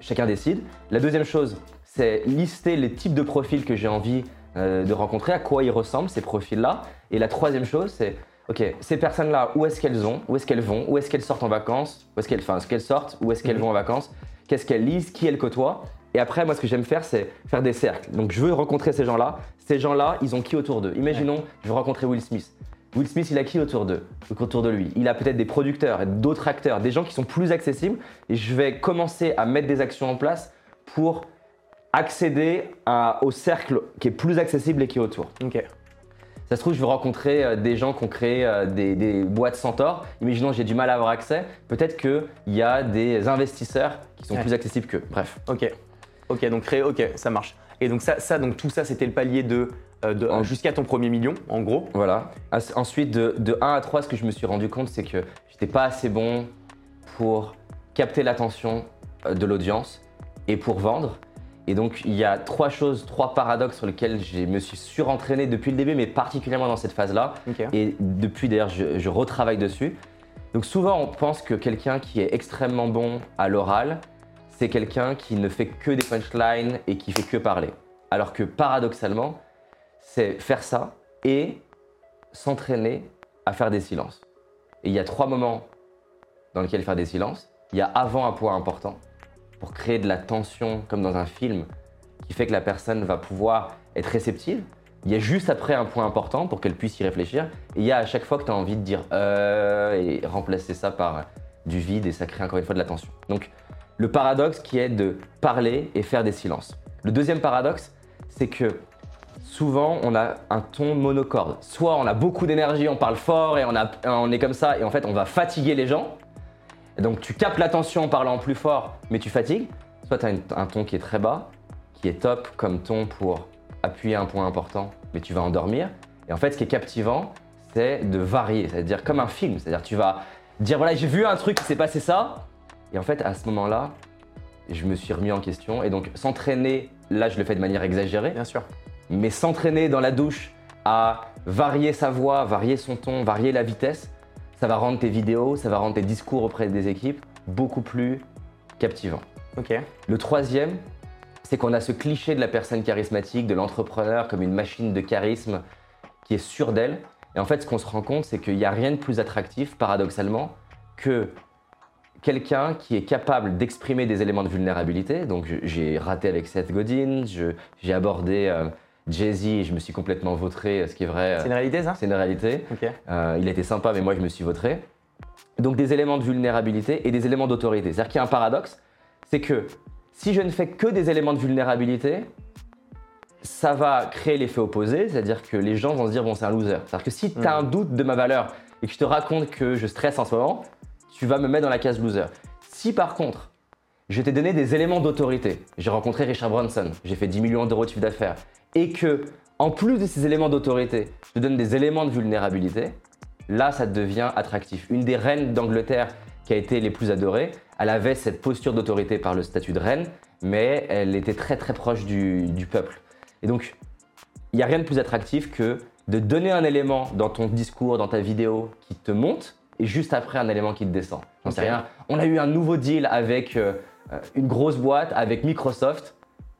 chacun décide. La deuxième chose, c'est lister les types de profils que j'ai envie euh, de rencontrer, à quoi ils ressemblent ces profils-là. Et la troisième chose, c'est ok, ces personnes-là, où est-ce qu'elles ont, où est-ce qu'elles vont, où est-ce qu'elles sortent en vacances, où est-ce qu'elles, enfin, est-ce qu'elles sortent, où est-ce qu'elles Mhm. vont en vacances, qu'est-ce qu'elles lisent, qui elles côtoient. Et après, moi, ce que j'aime faire, c'est faire des cercles. Donc, je veux rencontrer ces gens-là. Ces gens-là, ils ont qui autour d'eux? Imaginons, je veux rencontrer Will Smith. Will Smith, il a qui autour d'eux Autour de lui? Il a peut-être des producteurs, d'autres acteurs, des gens qui sont plus accessibles. Et je vais commencer à mettre des actions en place pour accéder à- au cercle qui est plus accessible et qui est autour. ok. Ça se trouve, je veux rencontrer euh, des gens qui ont créé euh, des, des boîtes Centaure. Imaginons j'ai du mal à avoir accès. Peut-être qu'il y a des investisseurs qui sont Ouais. plus accessibles qu'eux. Bref. Ok. Ok, donc créer, ok, ça marche. Et donc ça, ça donc tout ça, c'était le palier de, de En- jusqu'à ton premier million, en gros. Voilà. As- Ensuite, de, de 1 à 3, ce que je me suis rendu compte, c'est que j'étais pas assez bon pour capter l'attention euh, de l'audience et pour vendre. Et donc, il y a trois choses, trois paradoxes sur lesquels je me suis surentraîné depuis le début, mais particulièrement dans cette phase-là. Et depuis d'ailleurs, je, je retravaille dessus. Donc souvent, on pense que quelqu'un qui est extrêmement bon à l'oral, c'est quelqu'un qui ne fait que des punchlines et qui fait que parler. Alors que paradoxalement, c'est faire ça et s'entraîner à faire des silences. Et il y a trois moments dans lesquels faire des silences. Il y a avant un point important pour créer de la tension comme dans un film qui fait que la personne va pouvoir être réceptive. Il y a juste après un point important pour qu'elle puisse y réfléchir. Et il y a à chaque fois que tu as envie de dire euh et remplacer ça par du vide et ça crée encore une fois de la tension. Donc le paradoxe qui est de parler et faire des silences. Le deuxième paradoxe, c'est que souvent on a un ton monocorde. Soit on a beaucoup d'énergie, on parle fort et on, est comme ça et en fait on va fatiguer les gens. Et donc tu captes l'attention en parlant plus fort mais tu fatigues. Soit tu as un ton qui est très bas, qui est top comme ton pour appuyer un point important mais tu vas endormir. Et en fait ce qui est captivant, c'est de varier, c'est-à-dire comme un film. C'est-à-dire tu vas dire voilà j'ai vu un truc qui s'est passé ça et en fait à ce moment-là je me suis remis en question. Et donc, s'entraîner, là, je le fais de manière exagérée. Bien sûr. Mais s'entraîner dans la douche à varier sa voix, varier son ton, varier la vitesse, ça va rendre tes vidéos, ça va rendre tes discours auprès des équipes beaucoup plus captivants. Ok. Le troisième, c'est qu'on a ce cliché de la personne charismatique, de l'entrepreneur comme une machine de charisme qui est sûre d'elle. Et en fait, ce qu'on se rend compte, c'est qu'il n'y a rien de plus attractif, paradoxalement, que quelqu'un qui est capable d'exprimer des éléments de vulnérabilité. Donc, j'ai raté avec Seth Godin, j'ai abordé euh, Jay-Z je me suis complètement vautré, ce qui est vrai. C'est une réalité, ça? C'est une réalité. Euh, il était sympa, mais moi, je me suis vautré. Donc, des éléments de vulnérabilité et des éléments d'autorité. C'est-à-dire qu'il y a un paradoxe, c'est que si je ne fais que des éléments de vulnérabilité, ça va créer l'effet opposé, c'est-à-dire que les gens vont se dire bon c'est un loser. C'est-à-dire que si tu as mm. un doute de ma valeur et que je te raconte que je stresse en ce moment, tu vas me mettre dans la case loser. Si par contre, je t'ai donné des éléments d'autorité, j'ai rencontré Richard Branson, j'ai fait 10 millions d'euros de chiffre d'affaires, et que en plus de ces éléments d'autorité, je te donne des éléments de vulnérabilité, là ça devient attractif. Une des reines d'Angleterre qui a été les plus adorées, elle avait cette posture d'autorité par le statut de reine, mais elle était très très proche du, peuple. Et donc, il n'y a rien de plus attractif que de donner un élément dans ton discours, dans ta vidéo qui te monte, et juste après un élément qui te descend. J'en sais rien. On a eu un nouveau deal avec euh, une grosse boîte, avec Microsoft,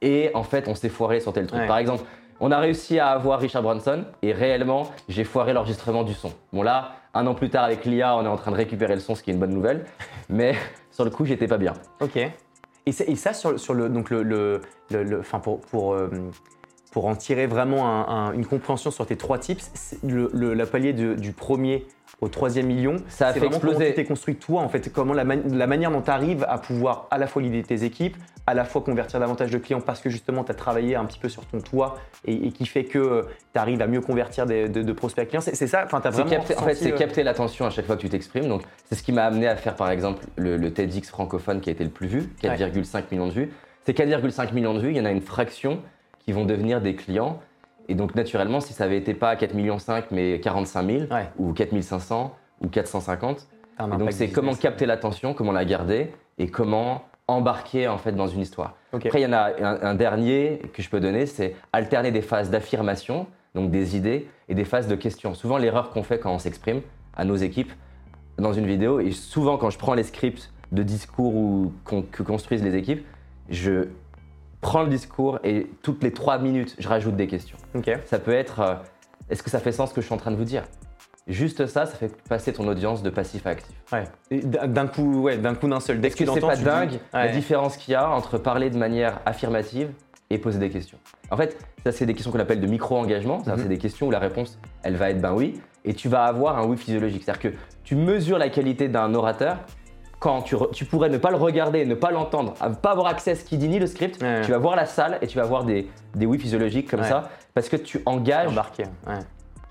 et en fait, on s'est foiré sur tel truc. Par exemple, on a réussi à avoir Richard Branson, et réellement, j'ai foiré l'enregistrement du son. Bon là, un an plus tard avec l'IA, on est en train de récupérer le son, ce qui est une bonne nouvelle. (laughs) Mais sur le coup, j'étais pas bien. Ok. Et, ça, sur, sur, le, donc le, le, le pour, pour, euh, pour, en tirer vraiment une compréhension sur tes trois tips, le, palier du premier au troisième million, ça a fait exploser. Comment tu t'es construit toi en fait, comment la, la manière dont tu arrives à pouvoir à la fois l'idée tes équipes, à la fois convertir davantage de clients parce que justement tu as travaillé un petit peu sur ton toit et, qui fait que tu arrives à mieux convertir de, prospects clients. C'est ça, enfin, tu as vraiment. Capté, en fait, c'est euh, capter l'attention à chaque fois que tu t'exprimes. Donc, c'est ce qui m'a amené à faire par exemple le, TEDx francophone qui a été le plus vu, 4,5 millions de vues. Ces 4,5 millions de vues, il y en a une fraction qui vont devenir des clients. Et donc, naturellement, si ça avait été pas 4,5 millions mais 45 000 ou 4 500 ou 450, donc c'est comment capter l'attention, comment la garder et comment embarquer en fait dans une histoire. Après, il y en a un, dernier que je peux donner, c'est alterner des phases d'affirmation, donc des idées, et des phases de questions. Souvent, l'erreur qu'on fait quand on s'exprime à nos équipes dans une vidéo, et souvent quand je prends les scripts de discours ou que construisent les équipes, je prends le discours et toutes les trois minutes, je rajoute des questions. Ça peut être, euh, est-ce que ça fait sens ce que je suis en train de vous dire? Juste ça, ça fait passer ton audience de passif à actif. Ouais. D'un coup, ouais, d'un coup d'un seul. Est-ce que c'est pas dingue la différence qu'il y a entre parler de manière affirmative et poser des questions? En fait, ça c'est des questions qu'on appelle de micro-engagement. Mhm. C'est des questions où la réponse, elle va être ben oui, et tu vas avoir un oui physiologique. C'est-à-dire que tu mesures la qualité d'un orateur quand tu, pourrais ne pas le regarder, ne pas l'entendre, ne pas avoir accès à ce qu'il dit ni le script, tu vas voir la salle et tu vas voir des, des oui physiologiques comme ça, parce que tu engages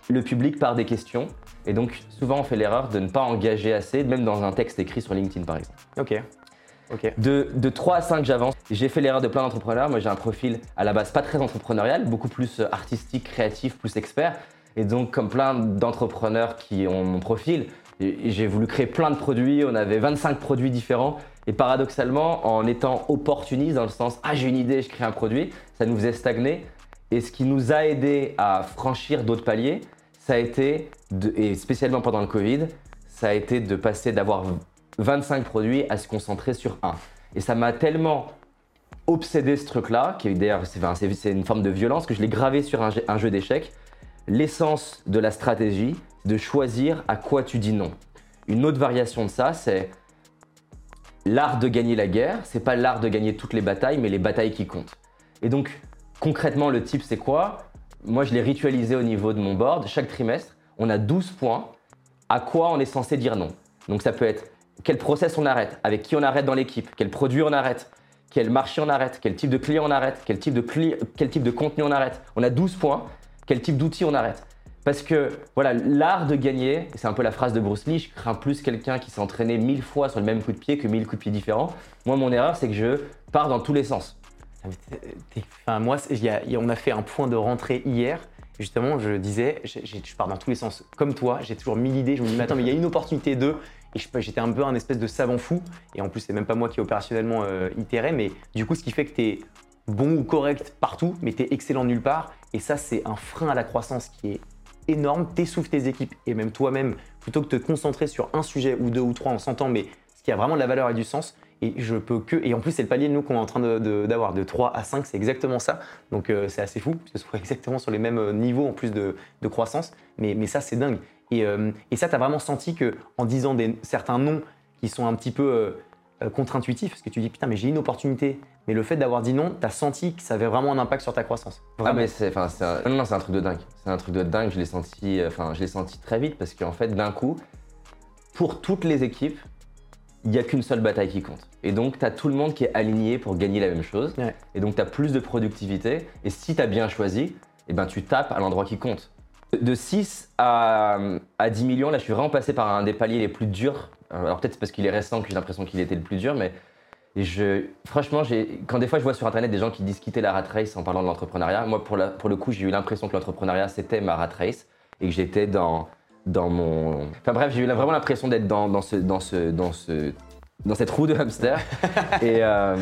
le public par des questions et donc, souvent, on fait l'erreur de ne pas engager assez, même dans un texte écrit sur LinkedIn, par exemple. Ok. ok. De, de 3 à 5, j'avance. J'ai fait l'erreur de plein d'entrepreneurs. Moi, j'ai un profil à la base pas très entrepreneurial, beaucoup plus euh, artistique, créatif, plus expert. Et donc, comme plein d'entrepreneurs qui ont mon profil, j'ai voulu créer plein de produits. On avait 25 produits différents. Et paradoxalement, en étant opportuniste dans le sens Ah, j'ai une idée, je crée un produit, ça nous faisait stagner. Et ce qui nous a aidé à franchir d'autres paliers, ça a été, et spécialement pendant le Covid, ça a été de passer d'avoir 25 produits à se concentrer sur un. Et ça m'a tellement obsédé ce truc-là, qui d'ailleurs c'est une forme de violence, que je l'ai gravé sur un, un jeu d'échecs. L'essence de la stratégie, de choisir à quoi tu dis non. Une autre variation de ça, c'est l'art de gagner la guerre. C'est pas l'art de gagner toutes les batailles, mais les batailles qui comptent. Et donc, concrètement, le type, c'est quoi? Moi, je l'ai ritualisé au niveau de mon board. Chaque trimestre, on a 12 points à quoi on est censé dire non. Donc, ça peut être quel process on arrête, avec qui on arrête dans l'équipe, quel produit on arrête, quel marché on arrête, quel type de client on arrête, quel type de, quel type de contenu on arrête. On a 12 points, quel type d'outil on arrête. Parce que voilà, l'art de gagner, c'est un peu la phrase de Bruce Lee, je crains plus quelqu'un qui s'est entraîné mille fois sur le même coup de pied que mille coups de pied différents. Moi, mon erreur, c'est que je pars dans tous les sens. Enfin, moi, on a fait un point de rentrée hier. Justement, je disais, je pars dans tous les sens. Comme toi, j'ai toujours mille idées. Je me dis, mais attends, mais il y a une opportunité de. Et j'étais un peu un espèce de savant fou. Et en plus, c'est même pas moi qui opérationnellement euh, itérais. Mais du coup, ce qui fait que tu es bon ou correct partout, mais tu es excellent nulle part. Et ça, c'est un frein à la croissance qui est énorme. T'essouffles tes équipes et même toi-même, plutôt que de te concentrer sur un sujet ou deux ou trois, on s'entend, mais ce qui a vraiment de la valeur et du sens. Et je peux que. Et en plus, c'est le palier de nous qu'on est en train d'avoir. De, 3 à 5, c'est exactement ça. Donc euh, c'est assez fou, que ce soit (laughs) exactement sur les mêmes euh, niveaux en plus de, croissance. Mais, mais ça, c'est dingue. Et, euh, ça, tu as vraiment senti qu'en disant des, certains noms qui sont un petit peu contre-intuitifs, parce que tu dis putain, mais j'ai une opportunité. Mais le fait d'avoir dit non, tu as senti que ça avait vraiment un impact sur ta croissance. Ah, mais c'est un, non, non, c'est un truc de dingue. C'est un truc de dingue. Je l'ai senti, enfin, je l'ai senti très vite parce qu'en fait, d'un coup, pour toutes les équipes, il n'y a qu'une seule bataille qui compte. Et donc, tu as tout le monde qui est aligné pour gagner la même chose. Et donc, tu as plus de productivité. Et si tu as bien choisi, eh ben, tu tapes à l'endroit qui compte. De 6 à, à, 10 millions, là, je suis vraiment passé par un des paliers les plus durs. Euh, alors, peut-être c'est parce qu'il est récent que j'ai l'impression qu'il était le plus dur, mais je, franchement, quand des fois je vois sur Internet des gens qui disent quitter la rat race en parlant de l'entrepreneuriat, moi, pour, pour le coup, j'ai eu l'impression que l'entrepreneuriat, c'était ma rat race et que j'étais dans dans mon. Enfin bref, j'ai eu vraiment l'impression d'être dans, dans, ce, dans, ce, dans, ce, dans cette roue de hamster. (laughs) Euh,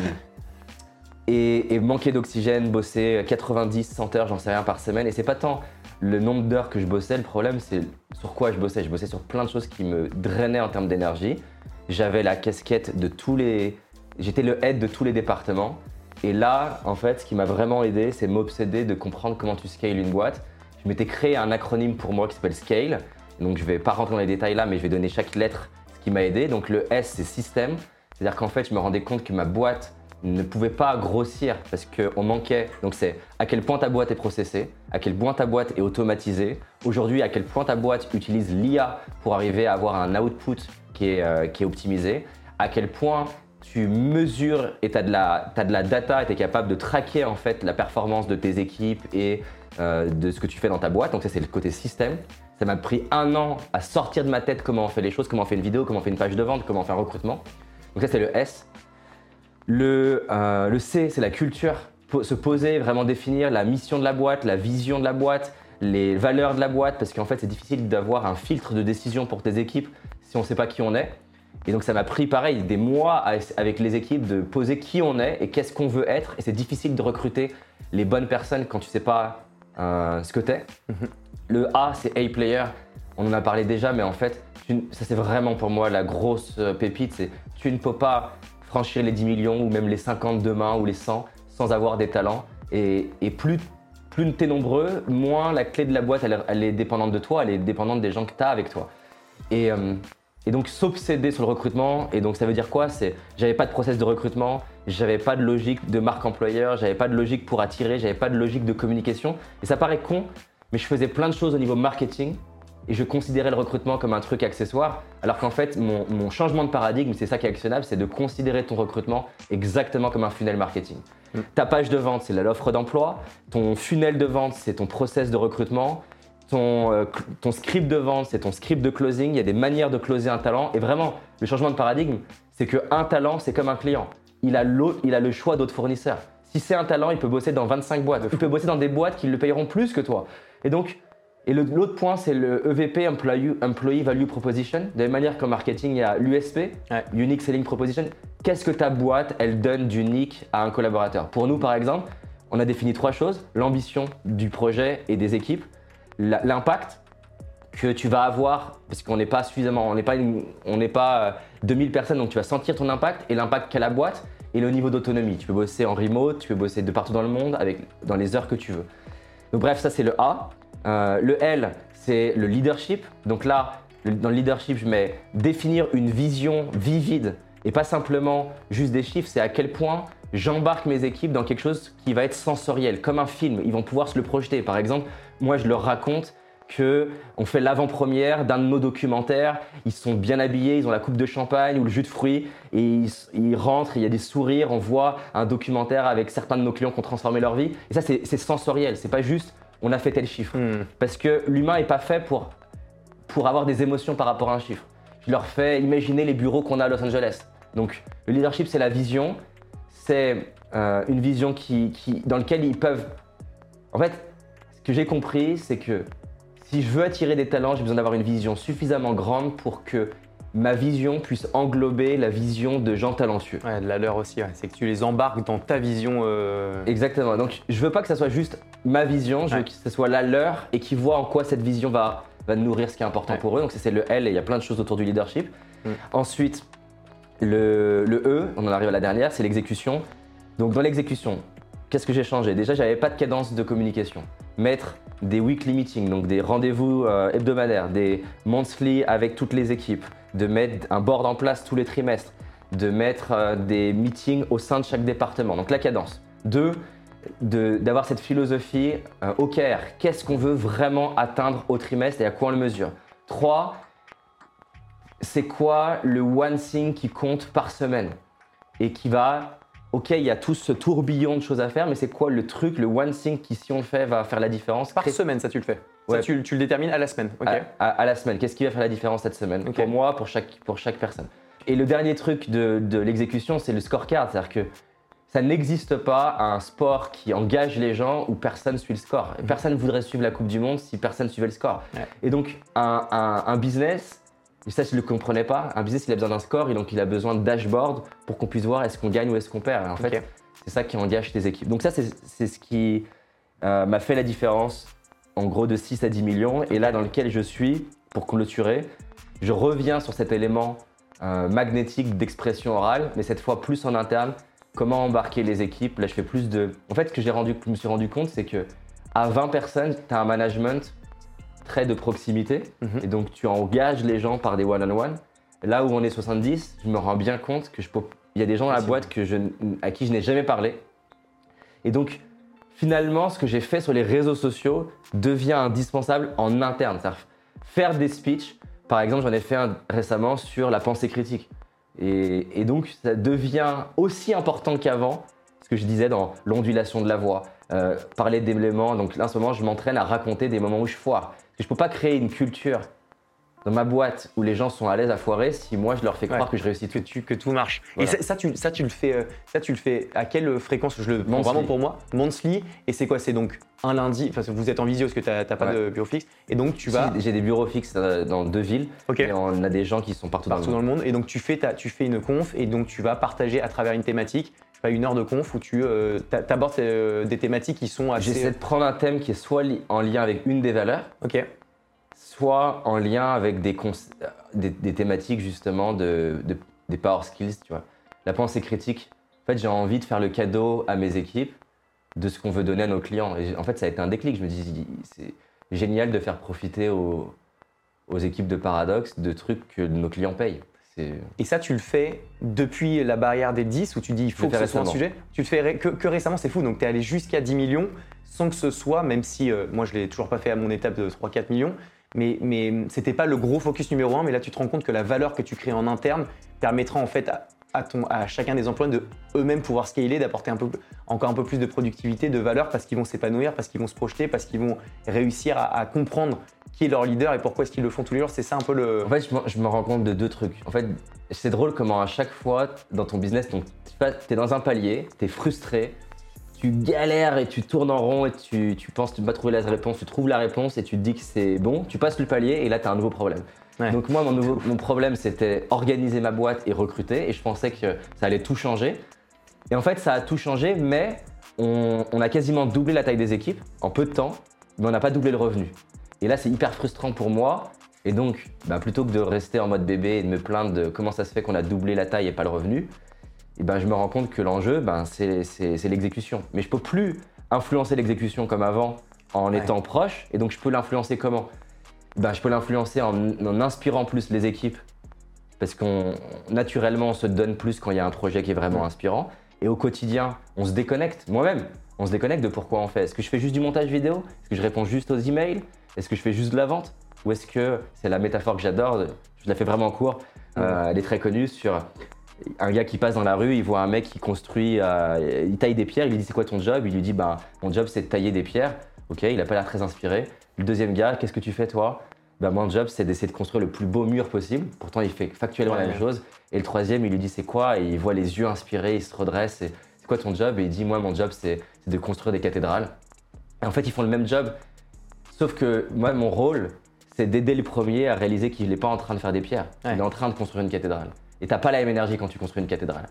et, et, manquer d'oxygène, bosser 90, 100 heures, j'en sais rien par semaine. Et c'est pas tant le nombre d'heures que je bossais, le problème c'est sur quoi je bossais. Je bossais sur plein de choses qui me drainaient en termes d'énergie. J'avais la casquette de tous les. J'étais le head de tous les départements. Et là, en fait, ce qui m'a vraiment aidé, c'est m'obséder de comprendre comment tu scales une boîte. Je m'étais créé un acronyme pour moi qui s'appelle Scale. Donc je vais pas rentrer dans les détails là, mais je vais donner chaque lettre ce qui m'a aidé. Donc le S, c'est système. C'est-à-dire qu'en fait, je me rendais compte que ma boîte ne pouvait pas grossir parce qu'on manquait. Donc c'est à quel point ta boîte est processée, à quel point ta boîte est automatisée. Aujourd'hui, à quel point ta boîte utilise l'IA pour arriver à avoir un output qui est, euh, qui est optimisé, à quel point tu mesures et tu as, as de la data et tu es capable de traquer en fait la performance de tes équipes et euh, de ce que tu fais dans ta boîte. Donc ça c'est le côté système. Ça m'a pris un an à sortir de ma tête comment on fait les choses, comment on fait une vidéo, comment on fait une page de vente, comment on fait un recrutement. Donc ça c'est le S. Le, euh, le C c'est la culture. Se poser, vraiment définir la mission de la boîte, la vision de la boîte, les valeurs de la boîte, parce qu'en fait c'est difficile d'avoir un filtre de décision pour tes équipes si on ne sait pas qui on est. Et donc ça m'a pris pareil des mois avec les équipes de poser qui on est et qu'est-ce qu'on veut être. Et c'est difficile de recruter les bonnes personnes quand tu ne sais pas euh, ce que tu es. Mhm. Le A, c'est A-player. On en a parlé déjà, mais en fait, ça c'est vraiment pour moi la grosse euh, pépite. C'est tu ne peux pas franchir les 10 millions ou même les 50 demain ou les 100 sans avoir des talents. Et, plus, plus tu es nombreux, moins la clé de la boîte, elle, est dépendante de toi, elle est dépendante des gens que tu as avec toi. Et, euh, et donc s'obséder sur le recrutement, et donc ça veut dire quoi? C'est j'avais pas de process de recrutement, j'avais pas de logique de marque employeur, j'avais pas de logique pour attirer, j'avais pas de logique de communication. Et ça paraît con, mais je faisais plein de choses au niveau marketing et je considérais le recrutement comme un truc accessoire, alors qu'en fait, mon, changement de paradigme, c'est ça qui est actionnable, c'est de considérer ton recrutement exactement comme un funnel marketing. Mm. Ta page de vente, c'est l'offre d'emploi, ton funnel de vente, c'est ton process de recrutement, ton, euh, ton script de vente, c'est ton script de closing, il y a des manières de closer un talent, et vraiment, le changement de paradigme, c'est qu'un talent, c'est comme un client. Il a, il a le choix d'autres fournisseurs. Si c'est un talent, il peut bosser dans 25 boîtes. Il peut bosser dans des boîtes qui le payeront plus que toi. Et donc, et l'autre point, c'est le EVP, Employee, Value Proposition. De la même manière qu'en marketing, il y a l'USP, Unique Selling Proposition. Qu'est-ce que ta boîte, elle donne d'unique à un collaborateur? Pour nous, par exemple, on a défini trois choses. L'ambition du projet et des équipes, l'impact que tu vas avoir, parce qu'on n'est pas suffisamment, on n'est pas, on n'est pas 2000 euh, personnes, donc tu vas sentir ton impact et l'impact qu'a la boîte et le niveau d'autonomie. Tu peux bosser en remote, tu peux bosser de partout dans le monde avec, dans les heures que tu veux. Donc bref, ça c'est le A. Euh, le L, c'est le leadership. Donc là, dans le leadership, je mets définir une vision vivide et pas simplement juste des chiffres, c'est à quel point j'embarque mes équipes dans quelque chose qui va être sensoriel, comme un film. Ils vont pouvoir se le projeter. Par exemple, moi, je leur raconte que on fait l'avant-première d'un de nos documentaires, ils sont bien habillés, ils ont la coupe de champagne ou le jus de fruits, et ils, rentrent, il y a des sourires, on voit un documentaire avec certains de nos clients qui ont transformé leur vie. Et ça, c'est sensoriel, c'est pas juste on a fait tel chiffre. Hmm. Parce que l'humain n'est pas fait pour, pour avoir des émotions par rapport à un chiffre. Je leur fais imaginer les bureaux qu'on a à Los Angeles. Donc le leadership, c'est la vision, c'est euh, une vision qui, dans laquelle ils peuvent... En fait, ce que j'ai compris, c'est que si je veux attirer des talents, j'ai besoin d'avoir une vision suffisamment grande pour que ma vision puisse englober la vision de gens talentueux. Ouais, la leur aussi, c'est que tu les embarques dans ta vision. Euh, Exactement. Donc je veux pas que ça soit juste ma vision, je veux que ce soit la leur et qu'ils voient en quoi cette vision va, va nourrir ce qui est important pour eux. Donc c'est le L et il y a plein de choses autour du leadership. Mm. Ensuite, le, le, E, on en arrive à la dernière, c'est l'exécution. Donc dans l'exécution, qu'est-ce que j'ai changé? Déjà, j'avais pas de cadence de communication. Mettre des weekly meetings, donc des rendez-vous euh, hebdomadaires, des monthly avec toutes les équipes, de mettre un board en place tous les trimestres, de mettre euh, des meetings au sein de chaque département. Donc la cadence. Deux, d'avoir cette philosophie euh, OKR. Qu'est-ce qu'on veut vraiment atteindre au trimestre et à quoi on le mesure? Trois, c'est quoi le one thing qui compte par semaine et qui va ok, il y a tout ce tourbillon de choses à faire, mais c'est quoi le truc, le one thing qui, si on le fait, va faire la différence Par semaine, ça tu le fais ça, tu, le détermines à la semaine. À, la semaine. Qu'est-ce qui va faire la différence cette semaine Pour moi, pour chaque, pour chaque personne. Et le dernier truc de, de l'exécution, c'est le scorecard. C'est-à-dire que ça n'existe pas un sport qui engage les gens où personne suit le score. Mhm. Personne ne voudrait suivre la Coupe du Monde si personne suivait le score. Et donc, un, un, un business, et ça, je ne le comprenais pas. Un business, il a besoin d'un score et donc il a besoin de dashboard pour qu'on puisse voir est-ce qu'on gagne ou est-ce qu'on perd. en fait, c'est ça qui engage tes équipes. Donc ça, c'est ce qui euh, m'a fait la différence, en gros, de 6 à 10 millions. Et là, dans lequel je suis, pour clôturer, je reviens sur cet élément euh, magnétique d'expression orale, mais cette fois plus en interne. Comment embarquer les équipes? Là, je fais plus de... En fait, ce que j'ai rendu, je me suis rendu compte, c'est que à 20 personnes, tu as un management très de proximité. Mhm. Et donc, tu engages les gens par des one-on-one. Là où on est 70, je me rends bien compte que je peux... il y a des gens dans la boîte que je... à qui je n'ai jamais parlé. Et donc, finalement, ce que j'ai fait sur les réseaux sociaux devient indispensable en interne. Faire des speeches, par exemple, j'en ai fait un récemment sur la pensée critique. Et, donc, ça devient aussi important qu'avant, ce que je disais dans l'ondulation de la voix, euh, parler d'éléments. Donc là, en ce moment, je m'entraîne à raconter des moments où je foire. Je ne peux pas créer une culture dans ma boîte où les gens sont à l'aise à foirer si moi je leur fais croire que je réussis tout. Que, que tout marche. Et ça, tu, ça, tu le fais, euh, ça, tu le fais à quelle fréquence? Je le prends vraiment pour moi. Monthly. Et c'est quoi? C'est donc un lundi, enfin vous êtes en visio parce que tu n'as pas de bureau fixe. Et donc tu vas. J'ai des bureaux fixes euh, dans deux villes. Et on a des gens qui sont partout, partout dans, le monde. Et donc tu fais, ta, tu fais une conf et donc tu vas partager à travers une thématique pas une heure de conf où tu euh, abordes des thématiques qui sont assez. J'essaie de prendre un thème qui est soit en lien avec une des valeurs. Ok soit en lien avec des, des, thématiques justement de, des power skills, tu vois. La pensée critique, en fait, j'ai envie de faire le cadeau à mes équipes de ce qu'on veut donner à nos clients. Et en fait, ça a été un déclic. Je me dis, c'est génial de faire profiter aux, aux équipes de Paradox de trucs que nos clients payent. Et ça, tu le fais depuis la barrière des 10 où tu dis il faut que ce soit un sujet Tu le fais que, que récemment, c'est fou. Donc tu es allé jusqu'à 10 millions sans que ce soit, même si euh, moi je ne l'ai toujours pas fait à mon étape de 3-4 millions, mais, mais c'était pas le gros focus numéro un. Mais là, tu te rends compte que la valeur que tu crées en interne permettra en fait à, à chacun des employés de eux-mêmes pouvoir scaler, d'apporter encore un peu plus de productivité, de valeur parce qu'ils vont s'épanouir, parce qu'ils vont se projeter, parce qu'ils vont réussir à, comprendre qui est leur leader et pourquoi est-ce qu'ils le font tous les jours. C'est ça un peu le. En fait, je me, rends compte de deux trucs. En fait, c'est drôle comment à chaque fois dans ton business, tu es dans un palier, tu es frustré, tu galères et tu tournes en rond et tu, penses que tu vas trouver la réponse, tu trouves la réponse et tu te dis que c'est bon, tu passes le palier et là tu as un nouveau problème. Donc moi mon, nouveau, mon problème c'était organiser ma boîte et recruter et je pensais que ça allait tout changer. Et en fait ça a tout changé mais on, a quasiment doublé la taille des équipes en peu de temps mais on n'a pas doublé le revenu. Et là c'est hyper frustrant pour moi et donc bah, plutôt que de rester en mode bébé et de me plaindre de comment ça se fait qu'on a doublé la taille et pas le revenu, et ben, je me rends compte que l'enjeu, ben, c'est l'exécution. Mais je peux plus influencer l'exécution comme avant en étant proche, et donc je peux l'influencer comment? Ben, Je peux l'influencer en, inspirant plus les équipes, parce qu'on naturellement on se donne plus quand il y a un projet qui est vraiment inspirant, et au quotidien, on se déconnecte, moi-même, on se déconnecte de pourquoi on fait. Est-ce que je fais juste du montage vidéo? Est-ce que je réponds juste aux emails? Est-ce que je fais juste de la vente? Ou est-ce que c'est la métaphore que j'adore, je la fais vraiment court, euh, elle est très connue sur un gars qui passe dans la rue, il voit un mec qui construit, euh, il taille des pierres, il lui dit c'est quoi ton job? Il lui dit bah mon job c'est de tailler des pierres. Ok, il a pas l'air très inspiré. Le deuxième gars, qu'est-ce que tu fais toi? Bah, mon job c'est d'essayer de construire le plus beau mur possible. Pourtant il fait factuellement la même chose. Et le troisième, il lui dit c'est quoi? Et il voit les yeux inspirés, il se redresse. Et, c'est quoi ton job? Et il dit moi mon job c'est de construire des cathédrales. Et en fait ils font le même job, sauf que moi mon rôle c'est d'aider le premier à réaliser qu'il n'est pas en train de faire des pierres, il est en train de construire une cathédrale. Et t'as pas la même énergie quand tu construis une cathédrale.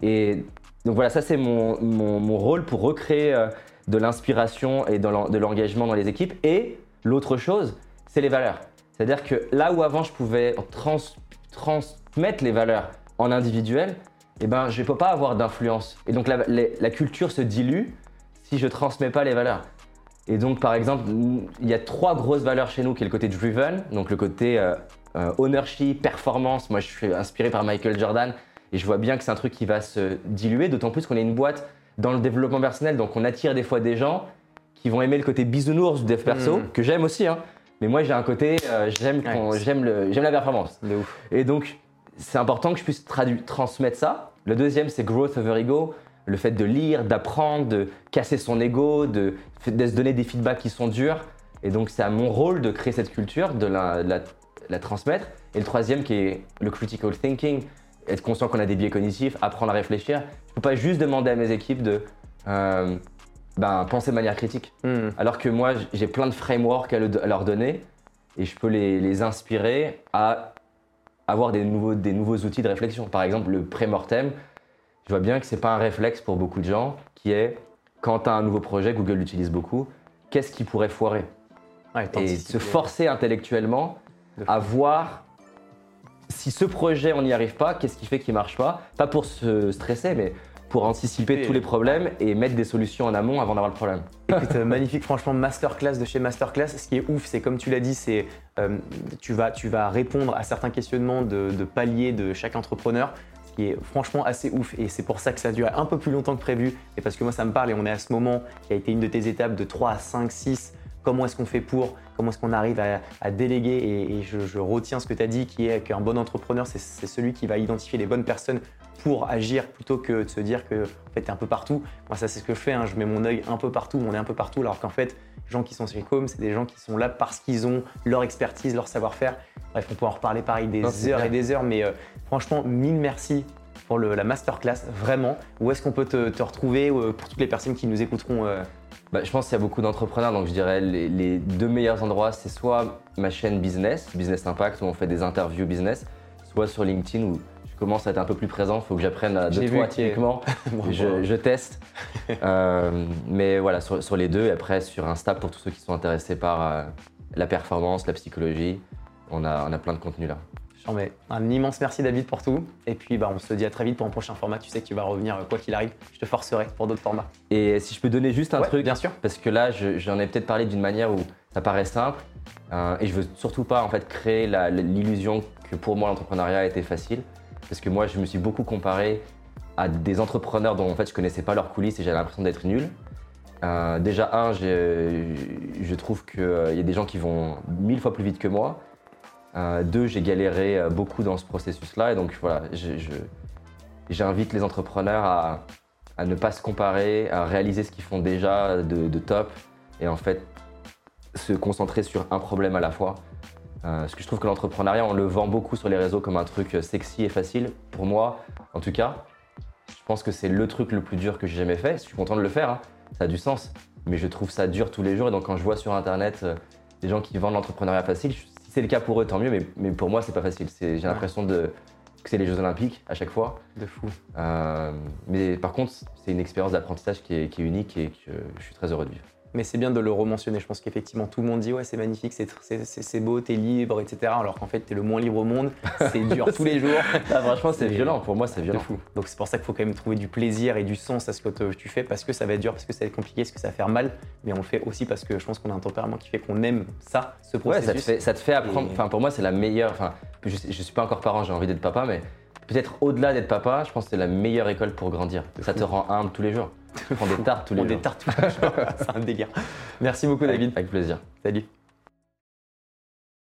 Et donc voilà, ça c'est mon, mon, rôle pour recréer euh, de l'inspiration et de l'engagement dans les équipes. Et l'autre chose, c'est les valeurs. C'est-à-dire que là où avant je pouvais transmettre les valeurs en individuel, eh ben, je ne peux pas avoir d'influence. Et donc la, culture se dilue si je ne transmets pas les valeurs. Et donc par exemple, il y a trois grosses valeurs chez nous qui est le côté driven, donc le côté euh, euh, ownership, performance. Moi je suis inspiré par Michael Jordan et je vois bien que c'est un truc qui va se diluer, d'autant plus qu'on est une boîte dans le développement personnel, donc on attire des fois des gens qui vont aimer le côté bisounours du dev perso, mm. que j'aime aussi. Hein. Mais moi j'ai un côté, euh, j'aime la performance. Et donc c'est important que je puisse transmettre ça. Le deuxième c'est growth over ego, le fait de lire, d'apprendre, de casser son ego, de, se donner des feedbacks qui sont durs. Et donc c'est à mon rôle de créer cette culture, de la transmettre. Et le troisième qui est le critical thinking, être conscient qu'on a des biais cognitifs, apprendre à réfléchir. Je ne peux pas juste demander à mes équipes de euh, ben, penser de manière critique. Hmm. Alors que moi, j'ai plein de frameworks à, leur donner et je peux les, inspirer à avoir des nouveaux, des nouveaux outils de réflexion. Par exemple, le pré-mortem, je vois bien que ce n'est pas un réflexe pour beaucoup de gens qui est quand tu as un nouveau projet, Google l'utilise beaucoup, qu'est-ce qui pourrait foirer? Et se forcer intellectuellement à voir si ce projet, on n'y arrive pas, qu'est-ce qui fait qu'il marche pas? Pas pour se stresser, mais pour anticiper tous les problèmes et mettre des solutions en amont avant d'avoir le problème. Écoute, euh, magnifique, franchement, masterclass de chez Masterclass. Ce qui est ouf, c'est comme tu l'as dit, c'est euh, tu, vas, tu vas répondre à certains questionnements de, de paliers de chaque entrepreneur ce qui est franchement assez ouf et c'est pour ça que ça dure un peu plus longtemps que prévu et parce que moi ça me parle et on est à ce moment qui a été une de tes étapes de 3 à 5, 6 comment est-ce qu'on fait pour, comment est-ce qu'on arrive à, déléguer? Et, je, retiens ce que tu as dit, qui est qu'un bon entrepreneur, c'est celui qui va identifier les bonnes personnes pour agir plutôt que de se dire que en fait, tu es un peu partout. Moi, ça, c'est ce que je fais. Hein. Je mets mon œil un peu partout, mon nez un peu partout, alors qu'en fait, les gens qui sont chez Com, c'est des gens qui sont là parce qu'ils ont leur expertise, leur savoir-faire. Bref, on peut en reparler pareil des heures et des heures, mais euh, franchement, mille merci pour la masterclass, vraiment. Où est-ce qu'on peut te, retrouver euh, pour toutes les personnes qui nous écouteront euh, bah, je pense qu'il y a beaucoup d'entrepreneurs, donc je dirais les, les deux meilleurs endroits, c'est soit ma chaîne business, Business Impact, où on fait des interviews business, soit sur LinkedIn où commence à être un peu plus présent. Il faut que j'apprenne à deux, trois typiquement. (laughs) je, je, teste. (laughs) euh, mais voilà, sur, sur, les deux. Et après, sur Insta, pour tous ceux qui sont intéressés par euh, la performance, la psychologie, on a, on a plein de contenu là un immense merci David pour tout. Et puis bah, on se dit à très vite pour un prochain format. Tu sais que tu vas revenir euh, quoi qu'il arrive. Je te forcerai pour d'autres formats. Et si je peux donner juste un truc, bien sûr. Parce que là, j'en ai peut-être parlé d'une manière où ça paraît simple. Et je veux surtout pas en fait créer l'illusion que pour moi l'entrepreneuriat était facile. Parce que moi, je me suis beaucoup comparé à des entrepreneurs dont en fait je connaissais pas leurs coulisses et j'avais l'impression d'être nul. Euh, déjà, un, je trouve qu'il y a des gens qui vont mille fois plus vite que moi. Euh, deux, j'ai galéré euh, beaucoup dans ce processus-là. Et donc voilà, j'invite les entrepreneurs à, ne pas se comparer, à réaliser ce qu'ils font déjà de, top et en fait se concentrer sur un problème à la fois. Euh, parce que je trouve que l'entrepreneuriat, on le vend beaucoup sur les réseaux comme un truc sexy et facile. Pour moi, en tout cas, je pense que c'est le truc le plus dur que j'ai jamais fait. Je suis content de le faire, hein. ça a du sens. Mais je trouve ça dur tous les jours. Et donc quand je vois sur Internet des gens qui vendent l'entrepreneuriat facile, c'est le cas pour eux, tant mieux, mais, pour moi, c'est pas facile. J'ai l'impression de, que c'est les Jeux Olympiques à chaque fois. De fou. Euh, mais par contre, c'est une expérience d'apprentissage qui est, unique et que je suis très heureux de vivre. Mais c'est bien de le rementionner. Je pense qu'effectivement, tout le monde dit Ouais, c'est magnifique, c'est beau, t'es libre, etc. Alors qu'en fait, t'es le moins libre au monde. C'est dur (laughs) tous les jours. Ah, franchement, c'est violent. Pour moi, c'est violent. Fou. Donc, c'est pour ça qu'il faut quand même trouver du plaisir et du sens à ce que tu fais parce que ça va être dur, parce que ça va être compliqué, parce que ça va faire mal. Mais on le fait aussi parce que je pense qu'on a un tempérament qui fait qu'on aime ça, ce processus. Ouais, ça te fait, apprendre. Enfin, pour moi, c'est la meilleure. Enfin, je, je suis pas encore parent, j'ai envie d'être papa, mais peut-être au-delà d'être papa, je pense que c'est la meilleure école pour grandir. ça te rend humble tous les jours. Prends des tartes tous les jours. des tartes tous les jours. c'est un délire. Merci beaucoup, David. Avec plaisir. Salut.